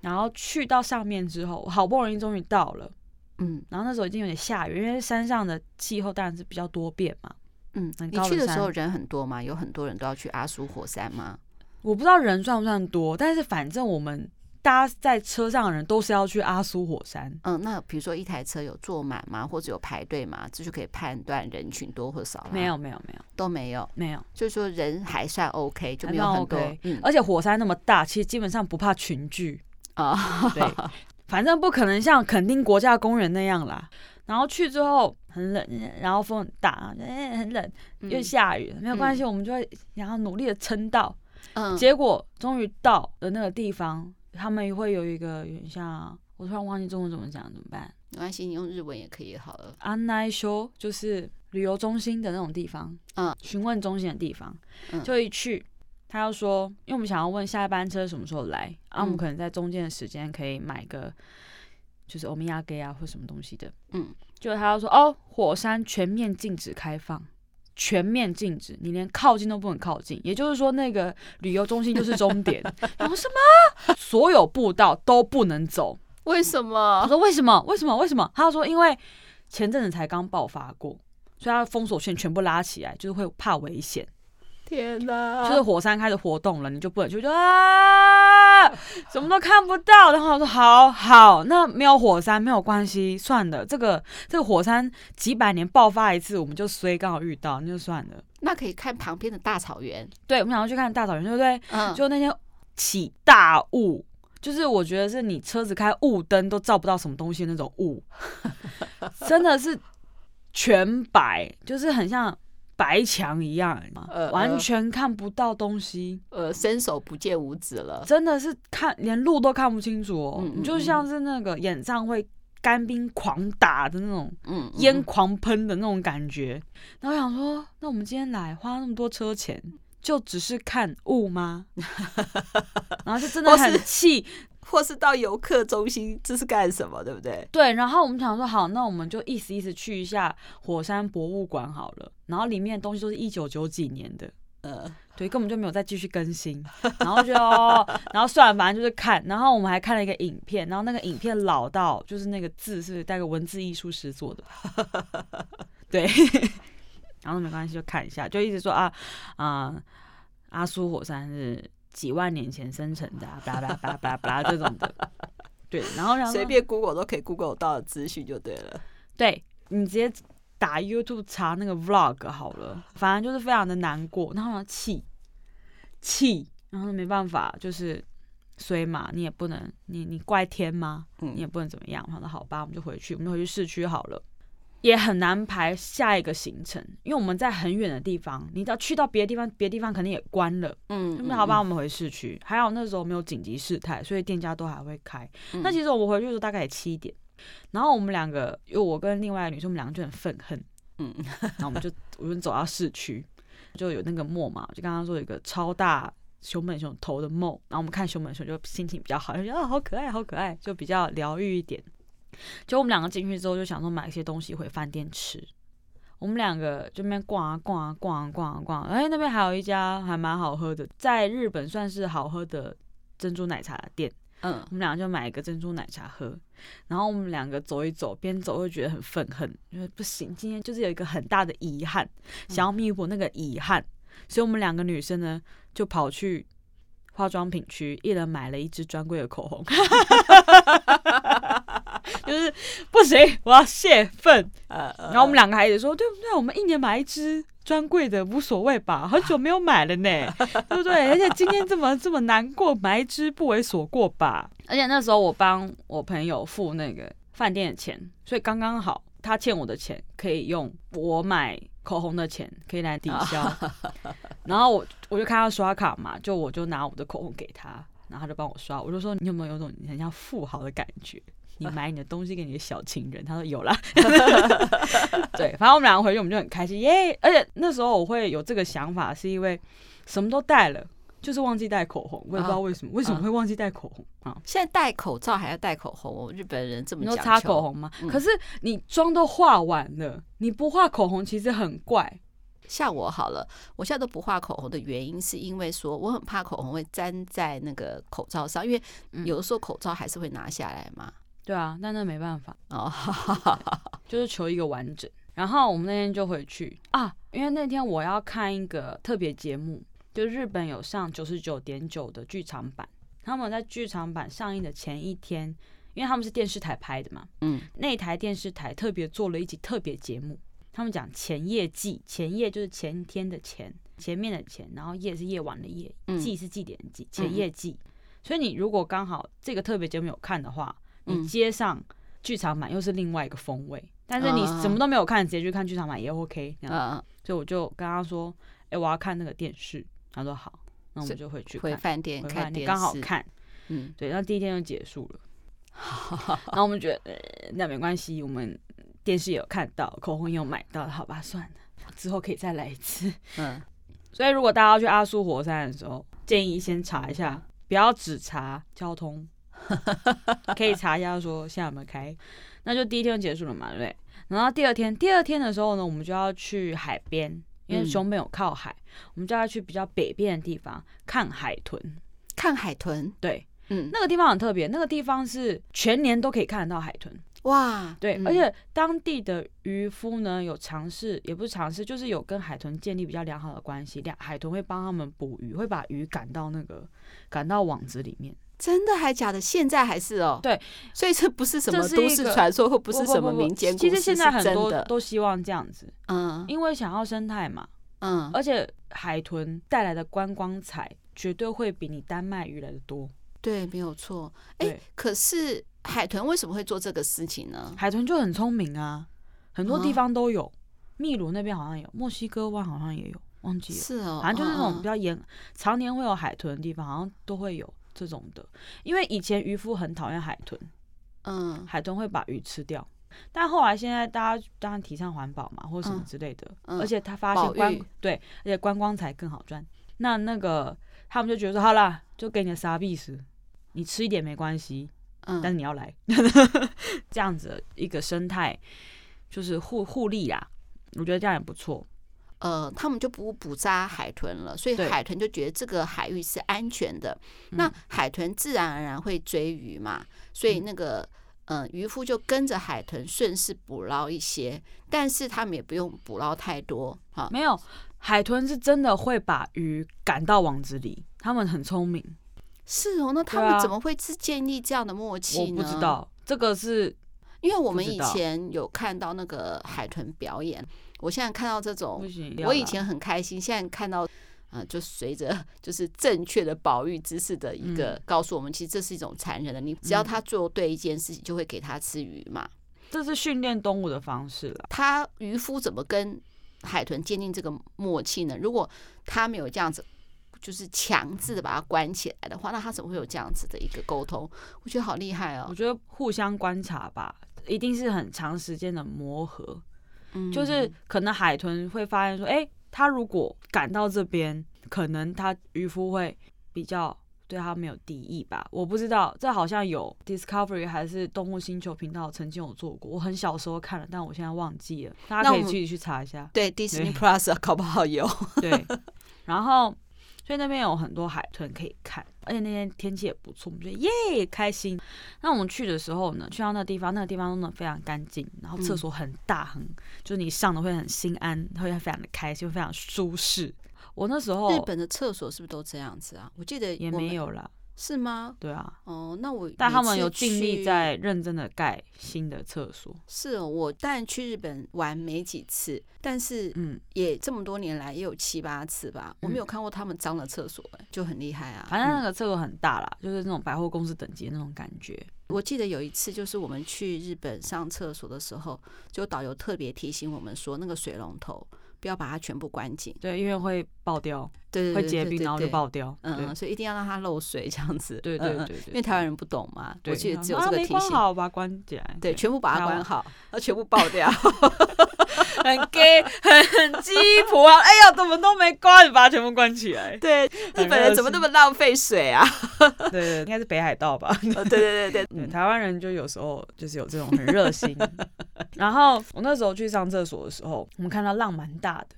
然后去到上面之后，好不容易终于到了。嗯，然后那时候已经有点下雨，因为山上的气候当然是比较多变嘛。嗯，你去的时候人很多吗？有很多人都要去阿苏火山吗？我不知道人算不算多，但是反正我们大家在车上的人都是要去阿苏火山。嗯，那比如说一台车有坐满吗？或者有排队吗？这就可以判断人群多或少。没有，没有，没有，都没有，没有。就是说人还算 OK，就没有很多。OK，嗯，而且火山那么大，其实基本上不怕群聚啊。对。反正不可能像垦丁国家公园那样啦。然后去之后很冷，然后风很大，欸、很冷，又下雨，嗯、没有关系，我们就会然后努力的撑到。嗯，结果终于到的那个地方，他们会有一个像，我突然忘记中文怎么讲，怎么办？没关系，你用日文也可以好了。案内所就是旅游中心的那种地方，嗯，询问中心的地方，嗯、就一去。他要说，因为我们想要问下一班车什么时候来，嗯、啊，我们可能在中间的时间可以买个，就是欧米亚给啊或什么东西的，嗯，就他要说，哦，火山全面禁止开放，全面禁止，你连靠近都不能靠近，也就是说那个旅游中心就是终点。然后什么？所有步道都不能走？为什么？我说为什么？为什么？为什么？他说因为前阵子才刚爆发过，所以他封锁线全部拉起来，就是会怕危险。天呐，就是火山开始活动了，你就不能去，就啊，什么都看不到。然后我说好好，那没有火山没有关系，算了，这个这个火山几百年爆发一次，我们就衰刚好遇到，那就算了。那可以看旁边的大草原，对，我们想要去看大草原，对不对？嗯，就那天起大雾，就是我觉得是你车子开雾灯都照不到什么东西那种雾，真的是全白，就是很像。白墙一样，呃，完全看不到东西，呃，伸手不见五指了，真的是看连路都看不清楚哦，嗯嗯嗯，就像是那个演唱会干冰狂打的那种，嗯，烟狂喷的那种感觉。然后我想说，那我们今天来花那么多车钱，就只是看雾吗？然后就真的很气。或是到游客中心，这是干什么？对不对？对。然后我们想说，好，那我们就意思意思去一下火山博物馆好了。然后里面的东西都是一九九几年的，呃，对，根本就没有再继续更新。然后就，哦、然后算了，反正就是看。然后我们还看了一个影片，然后那个影片老到就是那个字是带个文字艺术师做的，对。然后没关系，就看一下，就一直说啊啊、呃，阿苏火山是。几万年前生成的，巴拉巴拉巴拉巴拉这种的，对，然后然后随便 Google 都可以 Google 到的资讯就对了。对，你直接打 YouTube 查那个 Vlog 好了，反正就是非常的难过，然后气气，然后没办法，就是衰嘛，你也不能，你你怪天吗？你也不能怎么样。我说好吧，我们就回去，我们就回去市区好了。也很难排下一个行程，因为我们在很远的地方，你要去到别的地方，别的地方肯定也关了。嗯，那好吧，我们回市区。还好那时候没有紧急事态，所以店家都还会开。嗯、那其实我们回去的时候大概也七点，然后我们两个，因为我跟另外一个女生，我们两个就很愤恨。嗯，然后我们就我们走到市区，就有那个 mall 嘛，就刚刚说有一个超大熊本熊头的 mall，然后我们看熊本熊就心情比较好，就觉得啊好可爱，好可爱，就比较疗愈一点。就我们两个进去之后，就想说买一些东西回饭店吃。我们两个就那边逛啊逛啊逛啊逛啊逛，哎，那边还有一家还蛮好喝的，在日本算是好喝的珍珠奶茶店。嗯，我们两个就买一个珍珠奶茶喝。然后我们两个走一走，边走会觉得很愤恨，因为不行，今天就是有一个很大的遗憾，想要弥补那个遗憾，所以我们两个女生呢就跑去化妆品区，一人买了一支专柜的口红。就是不行，我要泄愤。然后我们两个还一直说，对不对？我们一年买一支专柜的无所谓吧，很久没有买了呢，对不对？而且今天这么这么难过，买一支不为所过吧。而且那时候我帮我朋友付那个饭店的钱，所以刚刚好，他欠我的钱可以用我买口红的钱可以来抵消。然后我我就看他刷卡嘛，就我就拿我的口红给他，然后他就帮我刷。我就说，你有没有有种很像富豪的感觉？你买你的东西给你的小情人，他说有啦。对，反正我们两个回去我们就很开心耶。而且那时候我会有这个想法，是因为什么都带了，就是忘记带口红。我也不知道为什么，为什么会忘记带口红啊？现在戴口罩还要戴口红哦，日本人这么讲擦口红吗？可是你妆都化完了，你不画口红其实很怪。像我好了，我现在都不画口红的原因是因为说我很怕口红会粘在那个口罩上，因为有的时候口罩还是会拿下来嘛。对啊，但那没办法哦，就是求一个完整。然后我们那天就回去啊，因为那天我要看一个特别节目，就日本有上九十九点九的剧场版。他们在剧场版上映的前一天，因为他们是电视台拍的嘛，嗯，那台电视台特别做了一集特别节目。他们讲前夜祭，前夜就是前天的前，前面的前，然后夜是夜晚的夜，祭是祭典的祭，前夜祭。所以你如果刚好这个特别节目有看的话，你接上剧场版又是另外一个风味，嗯、但是你什么都没有看，直接去看剧场版也 OK。嗯，所以我就跟他说：“哎、欸，我要看那个电视。”他说：“好，那我们就回去回饭店看电视，刚好看。”嗯，对，然后第一天就结束了。然后我们觉得、呃、那没关系，我们电视也有看到，口红也有买到，好吧，算了，之后可以再来一次。嗯，所以如果大家要去阿苏火山的时候，建议先查一下，不要只查交通。可以查一下说现在有没有开，那就第一天就结束了嘛，对不对？然后第二天，第二天的时候呢，我们就要去海边，因为熊本有靠海，嗯、我们就要去比较北边的地方看海豚。看海豚，对，嗯，那个地方很特别，那个地方是全年都可以看得到海豚。哇，对，嗯、而且当地的渔夫呢有尝试，也不是尝试，就是有跟海豚建立比较良好的关系，两海豚会帮他们捕鱼，会把鱼赶到那个赶到网子里面。真的还假的？现在还是哦。对，所以这不是什么都市传说，或不是什么民间故事。其实现在很多都希望这样子，嗯，因为想要生态嘛，嗯，而且海豚带来的观光财绝对会比你单卖鱼来的多。对，没有错。哎，可是海豚为什么会做这个事情呢？海豚就很聪明啊，很多地方都有，秘鲁那边好像有，墨西哥湾好像也有，忘记了。是哦，反正就是那种比较严，常年会有海豚的地方，好像都会有。这种的，因为以前渔夫很讨厌海豚，嗯，海豚会把鱼吃掉。但后来现在大家当然提倡环保嘛，或什么之类的，嗯。嗯、而且他发现观对，而且观光才更好赚。那那个他们就觉得说，好啦，就给你的沙币食，你吃一点没关系，嗯，但是你要来，这样子一个生态就是互互利啦，我觉得这样也不错。呃，他们就不捕杀海豚了，所以海豚就觉得这个海域是安全的。那海豚自然而然会追鱼嘛，所以那个呃渔夫就跟着海豚顺势捕捞一些，但是他们也不用捕捞太多哈。没有，海豚是真的会把鱼赶到网子里，他们很聪明。是哦，那他们怎么会是建立这样的默契呢？我不知道，这个是因为我们以前有看到那个海豚表演。我现在看到这种，我以前很开心，现在看到，呃，就随着就是正确的保育知识的一个告诉我们，其实这是一种残忍的。你只要他做对一件事情，就会给他吃鱼嘛。这是训练动物的方式了。他渔夫怎么跟海豚建立这个默契呢？如果他没有这样子，就是强制的把它关起来的话，那他怎么会有这样子的一个沟通？我觉得好厉害哦！我觉得互相观察吧，一定是很长时间的磨合。嗯，就是可能海豚会发现说，哎，他如果赶到这边，可能他渔夫会比较。对他没有敌意吧？我不知道，这好像有 Discovery 还是动物星球频道曾经有做过。我很小时候看了，但我现在忘记了。大家可以自己去查一下。对，Disney Plus 搞不好有。对，然后所以那边有很多海豚可以看，而且那天天气也不错，我们觉得耶开心。那我们去的时候呢，去到那个地方，那个地方真的非常干净，然后厕所很大，很就是你上的会很心安，会非常的开心，会非常舒适。我那时候日本的厕所是不是都这样子啊？我记得也没有啦，是吗？对啊。哦，那我但他们有尽力在认真的盖新的厕所。是哦，我但去日本玩没几次，但是嗯，也这么多年来也有七八次吧，嗯、我没有看过他们脏的厕所，就很厉害啊。反正那个厕所很大啦，嗯、就是那种百货公司等级的那种感觉。我记得有一次，就是我们去日本上厕所的时候，就导游特别提醒我们说，那个水龙头。不要把它全部关紧，对，因为会爆掉，对，会结冰，然后就爆掉，嗯，所以一定要让它漏水这样子，对对对，因为台湾人不懂嘛，我记得只有这个提醒，好，把它关起来，对，全部把它关好，要全部爆掉，很 gay，很很鸡婆啊，哎呀，怎么都没关，把它全部关起来，对，日本人怎么那么浪费水啊？对，应该是北海道吧？对对对对，台湾人就有时候就是有这种很热心。然后我那时候去上厕所的时候，我们看到浪蛮大的，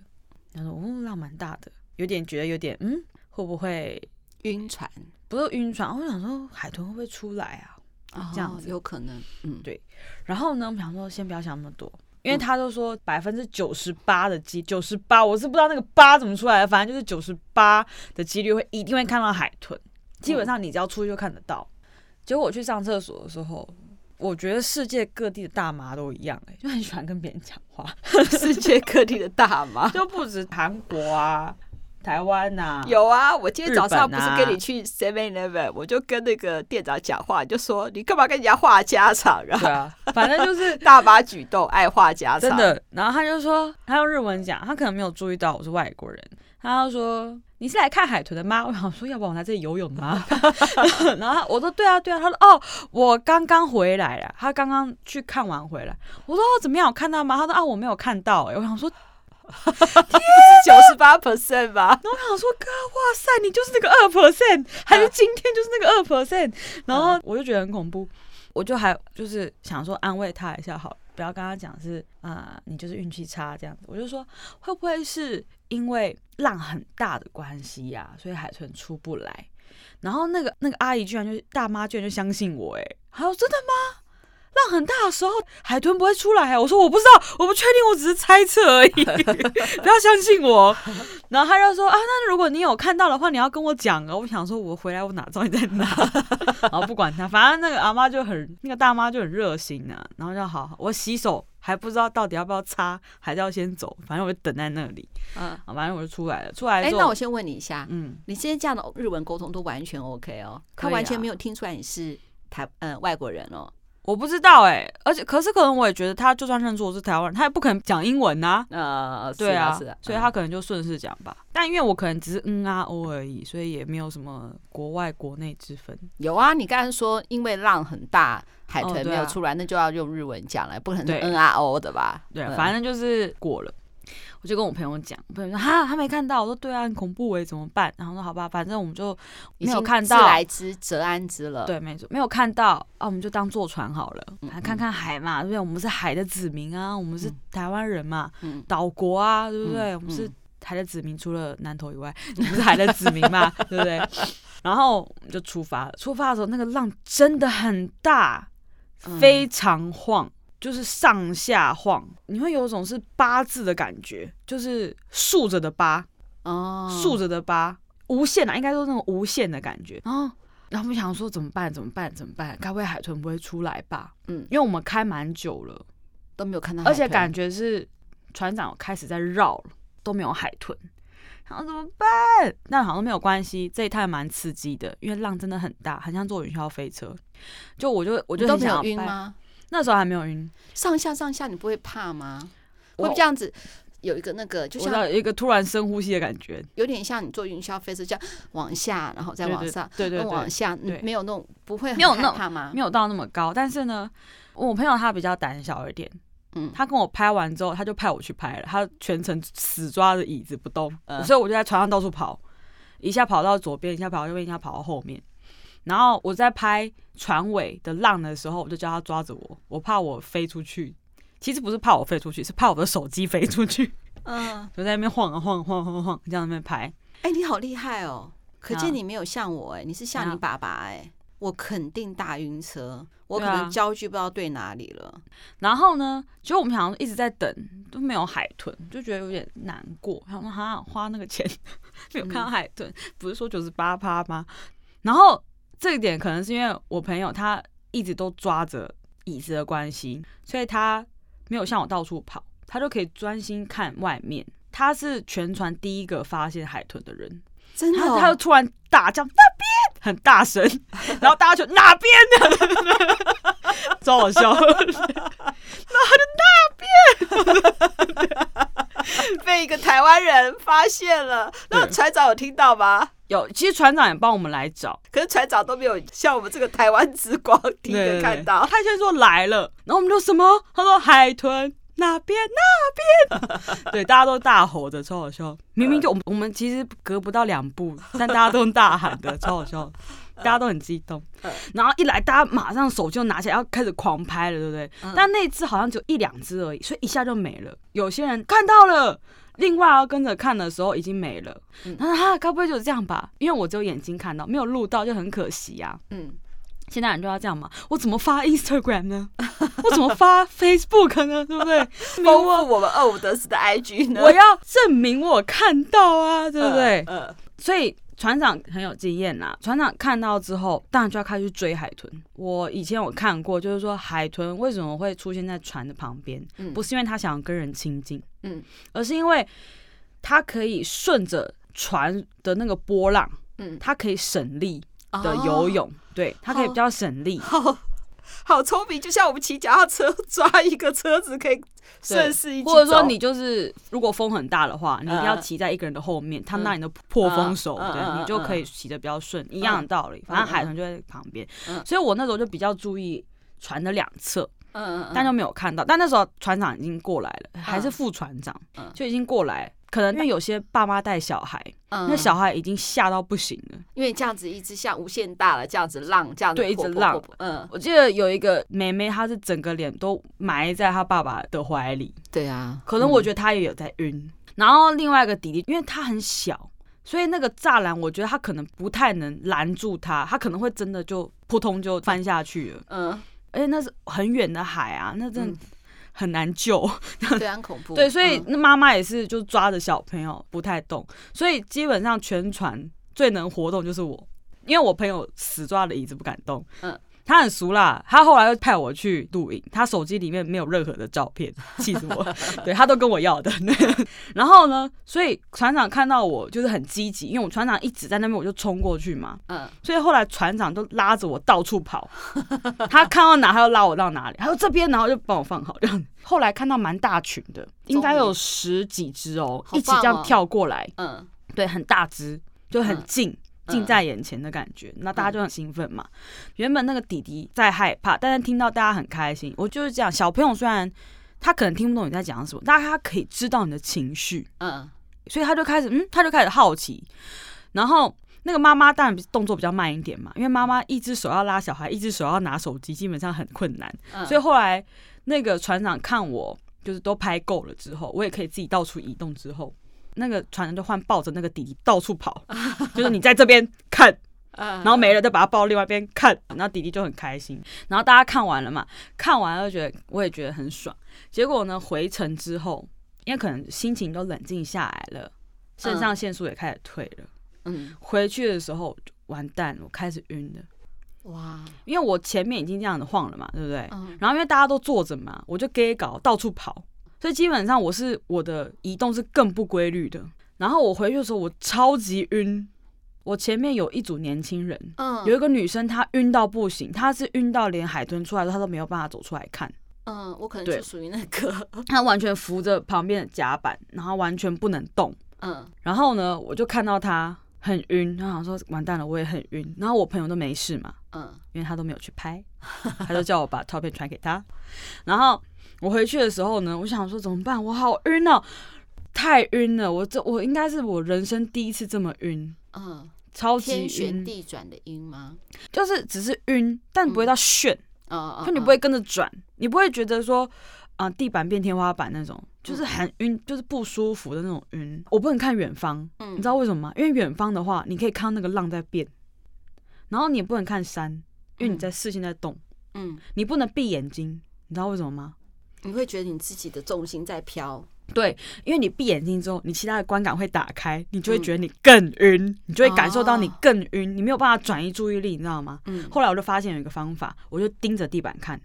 他说：“哦，浪蛮大的，有点觉得有点嗯，会不会晕船？不是晕船，我想说海豚会不会出来啊？哦、这样子有可能，嗯，对。然后呢，我们想说先不要想那么多，因为他都说百分之九十八的机，九十八，我是不知道那个八怎么出来的，反正就是九十八的几率会一定会看到海豚，基本上你只要出去就看得到。嗯、结果我去上厕所的时候。我觉得世界各地的大妈都一样，哎，就很喜欢跟别人讲话。世界各地的大妈就不止韩国啊、台湾呐、啊，有啊。我今天早上不是跟你去 Seven Eleven，我就跟那个店长讲话，就说你干嘛跟人家话家常啊？对啊，反正就是 大妈举动，爱话家常。真的。然后他就说，他用日文讲，他可能没有注意到我是外国人。他就说。你是来看海豚的吗？我想说，要不然我来这里游泳吗？然后我说对啊对啊。他说哦，我刚刚回来了，他刚刚去看完回来。我说哦，怎么样？有看到吗？他说啊，我没有看到。哎，我想说，天，九十八 percent 吧。然后我想说，哥，哇塞，你就是那个二 percent，还是今天就是那个二 percent？然后我就觉得很恐怖，我就还就是想说安慰他一下，好，不要跟他讲是啊、你就是运气差这样子。我就说会不会是？因为浪很大的关系呀、啊，所以海豚出不来。然后那个那个阿姨居然就大妈居然就相信我，哎，她说真的吗？浪很大的时候海豚不会出来啊？我说我不知道，我不确定，我只是猜测而已，不要相信我。然后他就说啊，那如果你有看到的话，你要跟我讲啊。我想说，我回来我哪知道你在哪？然后不管他，反正那个阿妈就很那个大妈就很热心啊。然后就好，我洗手。还不知道到底要不要擦，还是要先走，反正我就等在那里。嗯，反正我就出来了。出来了。哎、欸，那我先问你一下，嗯，你现在这样的日文沟通都完全 OK 哦？他完全没有听出来你是台嗯、呃、外国人哦？我不知道哎、欸，而且可是可能我也觉得他就算认出我是台湾人，他也不可能讲英文呐、啊。呃，对啊，所以他可能就顺势讲吧。嗯、但因为我可能只是嗯啊哦而已，所以也没有什么国外国内之分。有啊，你刚才说因为浪很大。海豚没有出来，哦啊、那就要用日文讲了，不可能是 N R O 的吧？对，对，反正就是过了。我就跟我朋友讲，我朋友说哈，他没看到。我说对啊，很恐怖哎，怎么办？然后说好吧，反正我们就没有看到。自来之则安之了。对，没错，没有看到啊，我们就当坐船好了，嗯嗯看看海嘛，对不对？我们是海的子民啊，我们是台湾人嘛，岛、嗯、国啊，对不对？嗯、我们是海的子民，除了南投以外，我们是海的子民嘛，对不对？然后我们就出发了。出发的时候，那个浪真的很大。非常晃，就是上下晃，你会有一种是八字的感觉，就是竖着的八哦，竖着的八，无限啊，应该说那种无限的感觉。然后，然后我们想说怎么办？怎么办？怎么办？该不会海豚不会出来吧？嗯，因为我们开蛮久了，都没有看到，而且感觉是船长开始在绕了，都没有海豚。然后怎么办？但好像没有关系，这一趟蛮刺激的，因为浪真的很大，很像坐云霄飞车。就我就我就很想要晕吗？那时候还没有晕，上下上下你不会怕吗？会不会这样子？有一个那个，就像一个突然深呼吸的感觉，有点像你坐云霄飞车这样往下，然后再往上，对对，往下，没有那种不会没有那怕吗？没有到那么高，但是呢，我朋友他比较胆小一点，嗯，他跟我拍完之后，他就派我去拍了，他全程死抓着椅子不动，所以我就在船上到处跑，一下跑到左边，一下跑到右边，一下跑到后面，然后我在拍船尾的浪的时候，我就叫他抓着我，我怕我飞出去。其实不是怕我飞出去，是怕我的手机飞出去。嗯，就在那边晃啊晃晃晃晃，这样那边拍。哎，你好厉害哦！可见你没有像我，哎，你是像你爸爸，哎，我肯定大晕车，我可能焦距不知道对哪里了。然后呢，其实我们好像一直在等，都没有海豚，就觉得有点难过。他说：“哈，花那个钱 没有看到海豚，不是说九十八趴吗？”然后这一点可能是因为我朋友他一直都抓着椅子的关系，所以他。没有像我到处跑，他就可以专心看外面。他是全船第一个发现海豚的人，真的、哦。他就突然大叫那边，很大声，然后大家就哪边呢？超好笑。然后他就那边，被一个台湾人发现了。那船长有听到吗？有，其实船长也帮我们来找，可是船长都没有像我们这个台湾之光第一个看到。他先说来了，然后我们就什么？他说海豚那边那边，对，大家都大吼的，超好笑。明明就我们我们其实隔不到两步，但大家都大喊的，超好笑，大家都很激动。然后一来，大家马上手就拿起来要开始狂拍了，对不对？但那只好像只有一两只而已，所以一下就没了。有些人看到了。另外要跟着看的时候已经没了，他说哈，该不会就是这样吧？因为我只有眼睛看到，没有录到，就很可惜呀。嗯，现在人就要这样嘛？我怎么发 Instagram 呢？我怎么发 Facebook 呢？对不对？包括我们二五得四的 IG 呢？我要证明我看到啊，对不对？嗯，所以。船长很有经验呐，船长看到之后，当然就要开始去追海豚。我以前有看过，就是说海豚为什么会出现在船的旁边，嗯，不是因为他想要跟人亲近，嗯，而是因为他可以顺着船的那个波浪，嗯，它可以省力的游泳，哦，对，它可以比较省力。好好聪明，就像我们骑脚踏车抓一个车子可以顺势一起，或者说你就是如果风很大的话，你一定要骑在一个人的后面，他那里的破风手，对，你就可以骑的比较顺，一样的道理。反正海豚就在旁边，所以我那时候就比较注意船的两侧，嗯嗯但就没有看到。但那时候船长已经过来了，还是副船长，就已经过来。可能因为有些爸妈带小孩，嗯、那小孩已经吓到不行了，因为这样子一直像无限大了，这样子浪，这样子对，一直浪。嗯，我记得有一个妹妹，她是整个脸都埋在她爸爸的怀里。对啊，可能我觉得她也有在晕。嗯、然后另外一个弟弟，因为他很小，所以那个栅栏，我觉得他可能不太能拦住他，他可能会真的就扑通就翻下去了。嗯，而且那是很远的海啊，那真的。嗯很难救，对，很恐怖。对，所以那妈妈也是就抓着小朋友不太动，所以基本上全船最能活动就是我，因为我朋友死抓着椅子不敢动。嗯。他很熟啦，他后来又派我去录影，他手机里面没有任何的照片，气死我！对，他都跟我要的。然后呢，所以船长看到我就是很积极，因为我船长一直在那边，我就冲过去嘛。嗯。所以后来船长都拉着我到处跑，他看到哪，他就拉我到哪里。他说这边，然后就帮我放好这样。后来看到蛮大群的，应该有十几只哦，一起这样跳过来。嗯。对，很大只，就很近。近在眼前的感觉，那大家就很兴奋嘛。原本那个弟弟在害怕，但是听到大家很开心，我就是这样。小朋友虽然他可能听不懂你在讲什么，但是他可以知道你的情绪，嗯，所以他就开始，嗯，他就开始好奇。然后那个妈妈当然动作比较慢一点嘛，因为妈妈一只手要拉小孩，一只手要拿手机，基本上很困难。所以后来那个船长看我就是都拍够了之后，我也可以自己到处移动之后。那个船长就换抱着那个弟弟到处跑，就是你在这边看，然后没了再把他抱到另外一边看，然后弟弟就很开心。然后大家看完了嘛，看完了就觉得我也觉得很爽。结果呢，回程之后，因为可能心情都冷静下来了，肾上腺素也开始退了。嗯，回去的时候完蛋，我开始晕了。哇，因为我前面已经这样子晃了嘛，对不对？然后因为大家都坐着嘛，我就 gay 搞到处跑。所以基本上我是我的移动是更不规律的，然后我回去的时候我超级晕，我前面有一组年轻人，嗯，有一个女生她晕到不行，她是晕到连海豚出来她都没有办法走出来看。嗯，我可能就属于那个，她完全扶着旁边的甲板，然后完全不能动。嗯，然后呢，我就看到她很晕，然后想说完蛋了，我也很晕。然后我朋友都没事嘛，嗯，因为他都没有去拍，他就叫我把 照片传给他。然后我回去的时候呢，我想说怎么办？我好晕哦，太晕了，我这我应该是我人生第一次这么晕。嗯。超级晕，天旋地转的晕吗？就是只是晕，但不会到眩。嗯，就你不会跟着转，你不会觉得说，啊、呃，地板变天花板那种，就是很晕，就是不舒服的那种晕。我不能看远方，嗯，你知道为什么吗？因为远方的话，你可以看到那个浪在变，然后你也不能看山，因为你在视线在动。嗯，你不能闭眼睛，你知道为什么吗？你会觉得你自己的重心在飘。对，因为你闭眼睛之后，你其他的观感会打开，你就会觉得你更晕，嗯、你就会感受到你更晕，哦、你没有办法转移注意力，你知道吗？嗯。后来我就发现有一个方法，我就盯着地板看，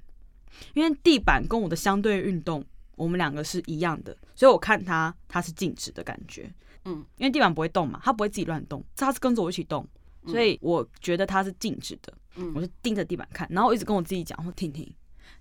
因为地板跟我的相对运动，我们两个是一样的，所以我看它，它是静止的感觉。嗯。因为地板不会动嘛，它不会自己乱动，它是跟着我一起动，所以我觉得它是静止的。嗯。我就盯着地板看，然后我一直跟我自己讲说：“婷婷，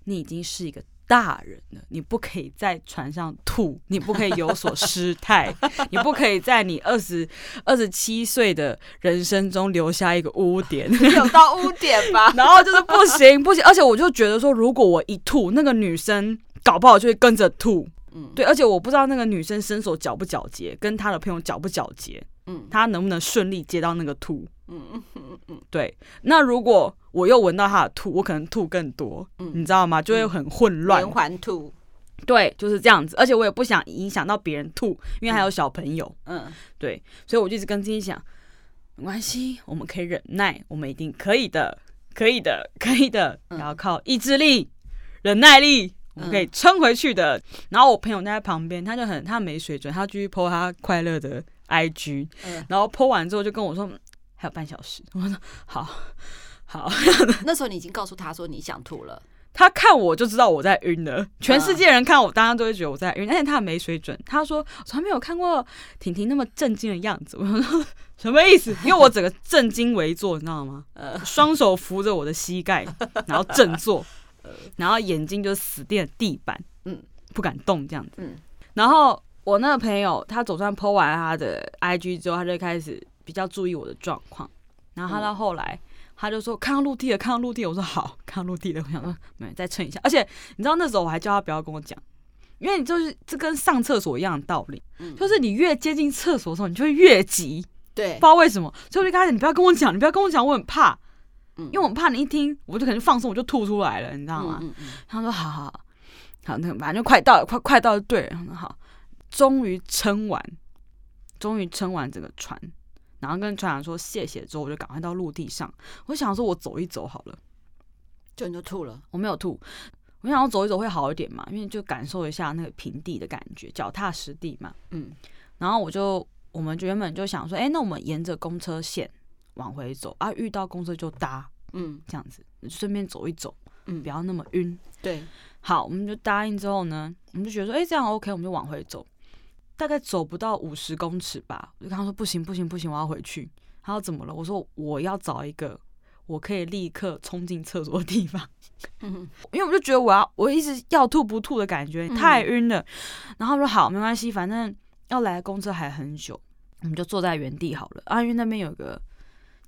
你已经是一个。”大人了，你不可以在船上吐，你不可以有所失态，你不可以在你二十二十七岁的人生中留下一个污点，有到污点吧？然后就是不行不行，而且我就觉得说，如果我一吐，那个女生搞不好就会跟着吐。嗯，对，而且我不知道那个女生身手矫不矫捷，跟她的朋友矫不矫捷，嗯，她能不能顺利接到那个吐？嗯嗯嗯嗯，对。那如果我又闻到她的吐，我可能吐更多，嗯、你知道吗？就会很混乱，连环吐。对，就是这样子。而且我也不想影响到别人吐，因为还有小朋友。嗯，对，所以我就一直跟自己讲，没关系，我们可以忍耐，我们一定可以的，可以的，可以的。然后靠意志力、忍耐力，我可以撑回去的。嗯、然后我朋友在旁边，他就很他没水准，他继续 po 他快乐的 IG，嗯、然后 po 完之后就跟我说还有半小时。我说好。好，那时候你已经告诉他说你想吐了，他看我就知道我在晕了。全世界人看我，当然都会觉得我在晕，而且他没水准。他说我从来没有看过婷婷那么震惊的样子。我说什么意思？因为我整个震惊围坐，你知道吗？双手扶着我的膝盖，然后振坐，然后眼睛就死盯着地板，嗯，不敢动这样子。嗯，然后我那个朋友他总算 po 完他的 IG 之后，他就开始比较注意我的状况。然后他到后来。他就说看到陆地了，看到陆地了。我说好，看到陆地了。我想说，没再撑一下。而且你知道那时候我还叫他不要跟我讲，因为你就是这跟上厕所一样的道理，嗯、就是你越接近厕所的时候，你就会越急。对，不知道为什么。所以我就跟他讲，你不要跟我讲，你不要跟我讲，我很怕。嗯，因为我怕你一听，我就可能放松，我就吐出来了，你知道吗？嗯嗯嗯、他说好好好，好，那反正就快到了，快快到就，对。然后好，终于撑完，终于撑完整个船。然后跟船长说谢谢之后，我就赶快到陆地上。我想说，我走一走好了，就你就吐了。我没有吐，我想要走一走会好一点嘛，因为就感受一下那个平地的感觉，脚踏实地嘛。嗯。然后我就，我们就原本就想说，哎，那我们沿着公车线往回走啊，遇到公车就搭，嗯，这样子顺便走一走，嗯，不要那么晕。对。好，我们就答应之后呢，我们就觉得说，哎，这样 OK，我们就往回走。大概走不到五十公尺吧，我就跟他说不行不行不行，我要回去。他说怎么了？我说我要找一个我可以立刻冲进厕所的地方，嗯、因为我就觉得我要我一直要吐不吐的感觉太晕了。嗯、然后说好没关系，反正要来公车还很久，我们就坐在原地好了啊，因为那边有个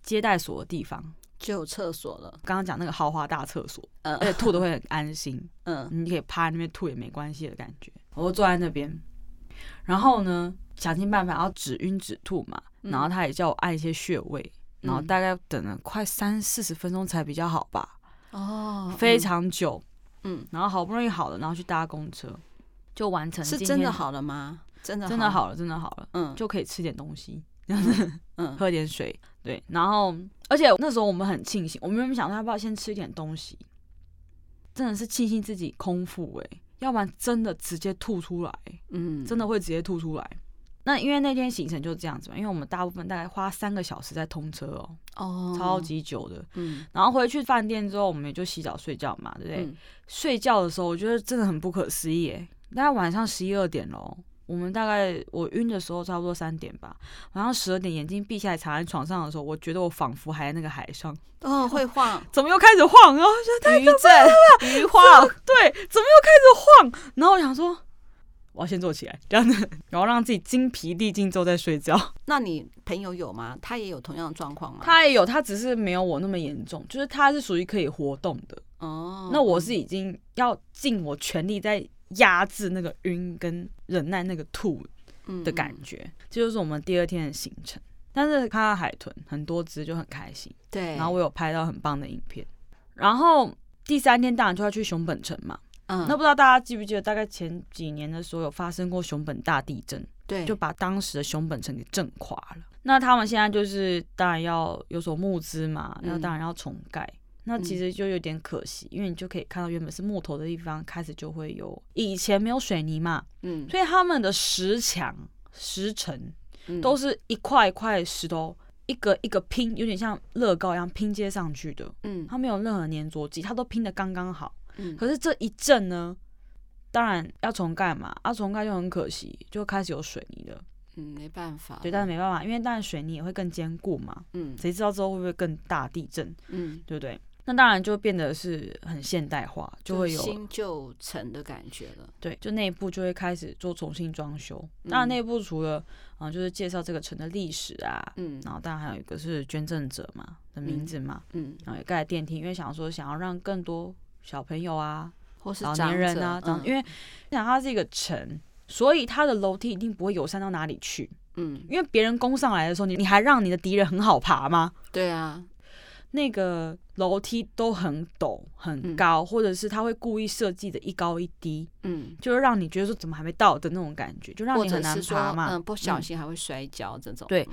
接待所的地方就有厕所了。刚刚讲那个豪华大厕所，嗯，而且吐的会很安心，嗯，你可以趴在那边吐也没关系的感觉。我就坐在那边。然后呢，想尽办法要止晕止吐嘛。然后他也叫我按一些穴位，嗯、然后大概等了快三四十分钟才比较好吧。哦，非常久。嗯，然后好不容易好了，然后去搭公车，就完成。是真的好了吗？真的真的好了，真的好了。嗯，就可以吃点东西，这样子。嗯，喝点水。对，然后而且那时候我们很庆幸，我们原本想说要不要先吃一点东西，真的是庆幸自己空腹哎、欸。要不然真的直接吐出来，嗯，真的会直接吐出来。那因为那天行程就是这样子嘛，因为我们大部分大概花三个小时在通车哦，哦，超级久的，嗯。然后回去饭店之后，我们也就洗澡睡觉嘛，对不对？嗯、睡觉的时候，我觉得真的很不可思议，大概晚上十一二点喽，我我们大概我晕的时候差不多三点吧，晚上十二点眼睛闭下来躺在床上的时候，我觉得我仿佛还在那个海上，嗯，会晃，怎么又开始晃？然后就余震，余 晃，对，怎么又开始晃？然后我想说。我要先坐起来，这样子，然后让自己精疲力尽之后再睡觉。那你朋友有吗？他也有同样的状况吗？他也有，他只是没有我那么严重，就是他是属于可以活动的。哦，那我是已经要尽我全力在压制那个晕跟忍耐那个吐的感觉。嗯嗯，这就是我们第二天的行程。但是看到海豚很多只就很开心。对，然后我有拍到很棒的影片。然后第三天当然就要去熊本城嘛。嗯，那不知道大家记不记得，大概前几年的时候有发生过熊本大地震，对，就把当时的熊本城给震垮了。那他们现在就是当然要有所募资嘛，那、嗯、当然要重盖。那其实就有点可惜，嗯、因为你就可以看到原本是木头的地方，开始就会有以前没有水泥嘛，嗯，所以他们的石墙、石城都是一块一块石头，一个一个拼，有点像乐高一样拼接上去的，嗯，它没有任何粘着剂，它都拼的刚刚好。嗯，可是这一阵呢，当然要重盖嘛，啊，重盖就很可惜，就开始有水泥了。嗯，没办法。对，但是没办法，因为当然水泥也会更坚固嘛。嗯，谁知道之后会不会更大地震？嗯，对不对？那当然就变得是很现代化，就会有新旧城的感觉了。对，就内部就会开始做重新装修。当然内部除了啊，就是介绍这个城的历史啊，嗯，然后当然还有一个是捐赠者嘛的名字嘛，嗯，然后也盖电梯，因为想说想要让更多。小朋友啊，或是老年人啊，因为想它是一个城，所以它的楼梯一定不会友善到哪里去。嗯，因为别人攻上来的时候，你你还让你的敌人很好爬吗？对啊，那个楼梯都很陡很高，或者是他会故意设计的一高一低，嗯，就是让你觉得说怎么还没到的那种感觉，就让你很难爬嘛。嗯，不小心还会摔跤这种。对。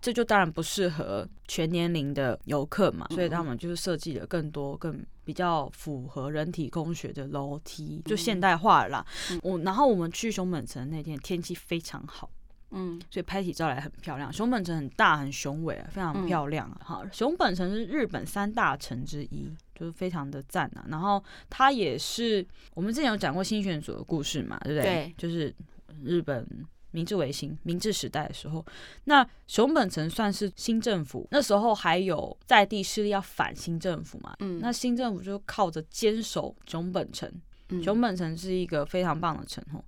这就当然不适合全年龄的游客嘛，所以他们就是设计了更多、更比较符合人体工学的楼梯，就现代化了啦。我然后我们去熊本城那天天气非常好，嗯，所以拍起照来很漂亮。熊本城很大很雄伟啊，非常漂亮啊。好，熊本城是日本三大城之一，就是非常的赞啊。然后它也是我们之前有讲过新选组的故事嘛，对不对？对，就是日本。明治维新、明治时代的时候，那熊本城算是新政府。那时候还有在地势力要反新政府嘛？嗯，那新政府就靠着坚守熊本城。嗯，熊本城是一个非常棒的城吼，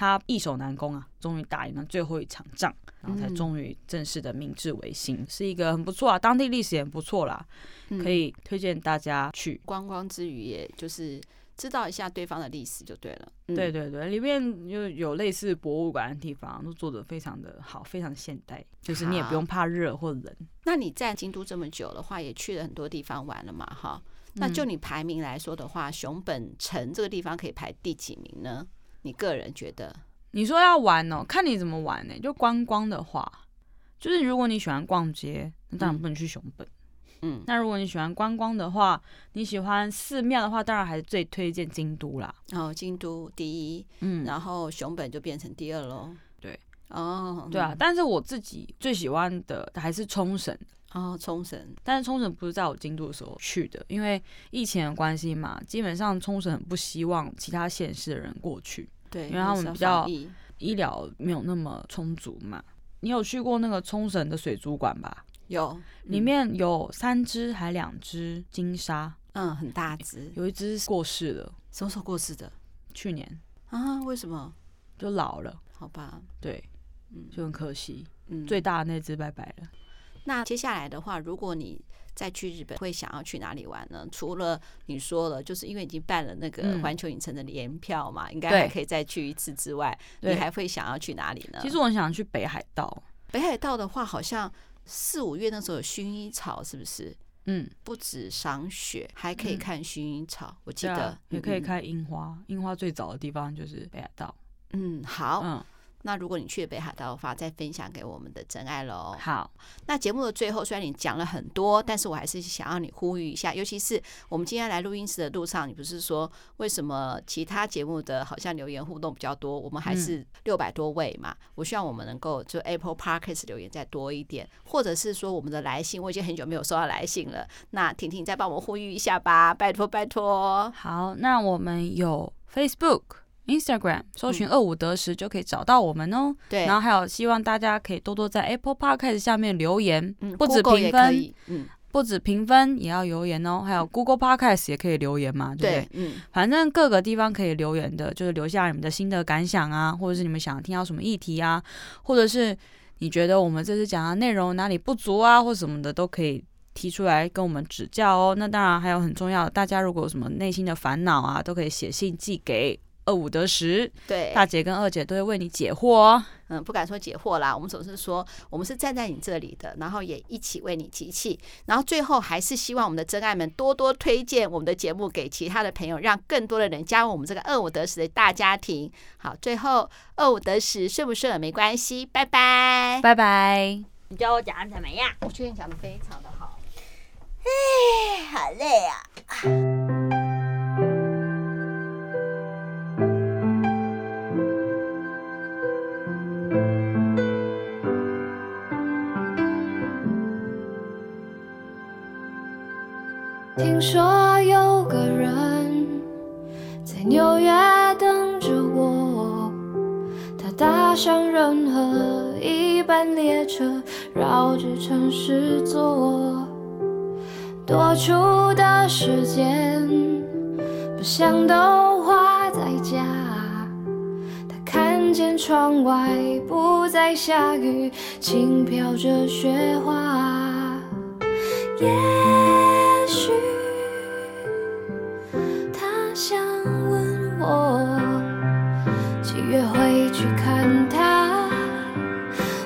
他易守难攻啊，终于打赢了最后一场仗，然后才终于正式的明治维新，是一个很不错啊，当地历史也不错啦，可以推荐大家去观光之余，也就是。知道一下对方的历史就对了。嗯、对对对，里面就有类似博物馆的地方，都做的非常的好，非常现代。就是你也不用怕热或冷。那你在京都这么久的话，也去了很多地方玩了嘛？哈，那就你排名来说的话，嗯、熊本城这个地方可以排第几名呢？你个人觉得？你说要玩哦，看你怎么玩呢？就观光的话，就是如果你喜欢逛街，那当然不能去熊本。嗯嗯，那如果你喜欢观光的话，你喜欢寺庙的话，当然还是最推荐京都啦。哦，京都第一，嗯，然后熊本就变成第二喽。对，哦，对啊，但是我自己最喜欢的还是冲绳。哦，冲绳，但是冲绳不是在我京都的时候去的，因为疫情的关系嘛，基本上冲绳很不希望其他县市的人过去。对，因为他们比较医疗没有那么充足嘛。你有去过那个冲绳的水族馆吧？有，里面有三只还两只金沙，嗯，很大只，有一只过世了，什么时候过世的？去年啊？为什么？就老了，好吧，对，嗯，就很可惜，嗯，最大的那只拜拜了。那接下来的话，如果你再去日本，会想要去哪里玩呢？除了你说了，就是因为已经办了那个环球影城的联票嘛，嗯、应该还可以再去一次之外，你还会想要去哪里呢？其实我想去北海道，北海道的话，好像。四五月那时候有薰衣草，是不是？嗯，不止赏雪，还可以看薰衣草。嗯、我记得、啊、也可以看樱花，樱花最早的地方就是北海道。嗯，好。嗯。那如果你去了北海道的话，再分享给我们的真爱喽。好，那节目的最后，虽然你讲了很多，但是我还是想要你呼吁一下，尤其是我们今天来录音室的路上，你不是说为什么其他节目的好像留言互动比较多，我们还是六百多位嘛？嗯、我希望我们能够就 Apple Podcast 留言再多一点，或者是说我们的来信，我已经很久没有收到来信了。那婷婷再帮我们呼吁一下吧，拜托拜托。好，那我们有 Facebook。Instagram，搜寻二五得十就可以找到我们哦。对，然后还有希望大家可以多多在 Apple Podcast 下面留言，嗯，不止评分，嗯，不止评分也要留言哦。还有 Google Podcast 也可以留言嘛，对不对？嗯，反正各个地方可以留言的，就是留下你们的心得感想啊，或者是你们想听到什么议题啊，或者是你觉得我们这次讲的内容哪里不足啊，或什么的都可以。提出来跟我们指教哦。那当然还有很重要的，大家如果有什么内心的烦恼啊，都可以写信寄给二五得十。对，大姐跟二姐都会为你解惑哦。嗯，不敢说解惑啦，我们总是说我们是站在你这里的，然后也一起为你集气。然后最后还是希望我们的真爱们多多推荐我们的节目给其他的朋友，让更多的人加入我们这个二五得十的大家庭。好，最后二五得十顺不顺耳没关系，拜拜，拜拜。你教我讲的怎么样？我觉得你讲的非常的好。哎，好累啊！听说有个人在纽约等着我，他搭上任何一班列车，绕着城市坐。多出的时间，不想都花在家。他看见窗外不再下雨，轻飘着雪花。也许想问我，几月会去看他？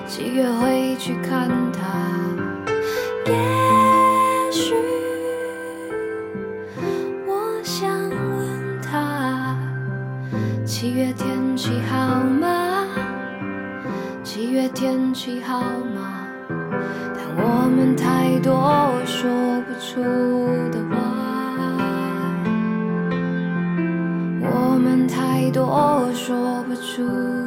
几月会去看他？也许我想问他。七月天气好吗？七月天气好吗？但我们太多说不出的太多说不出。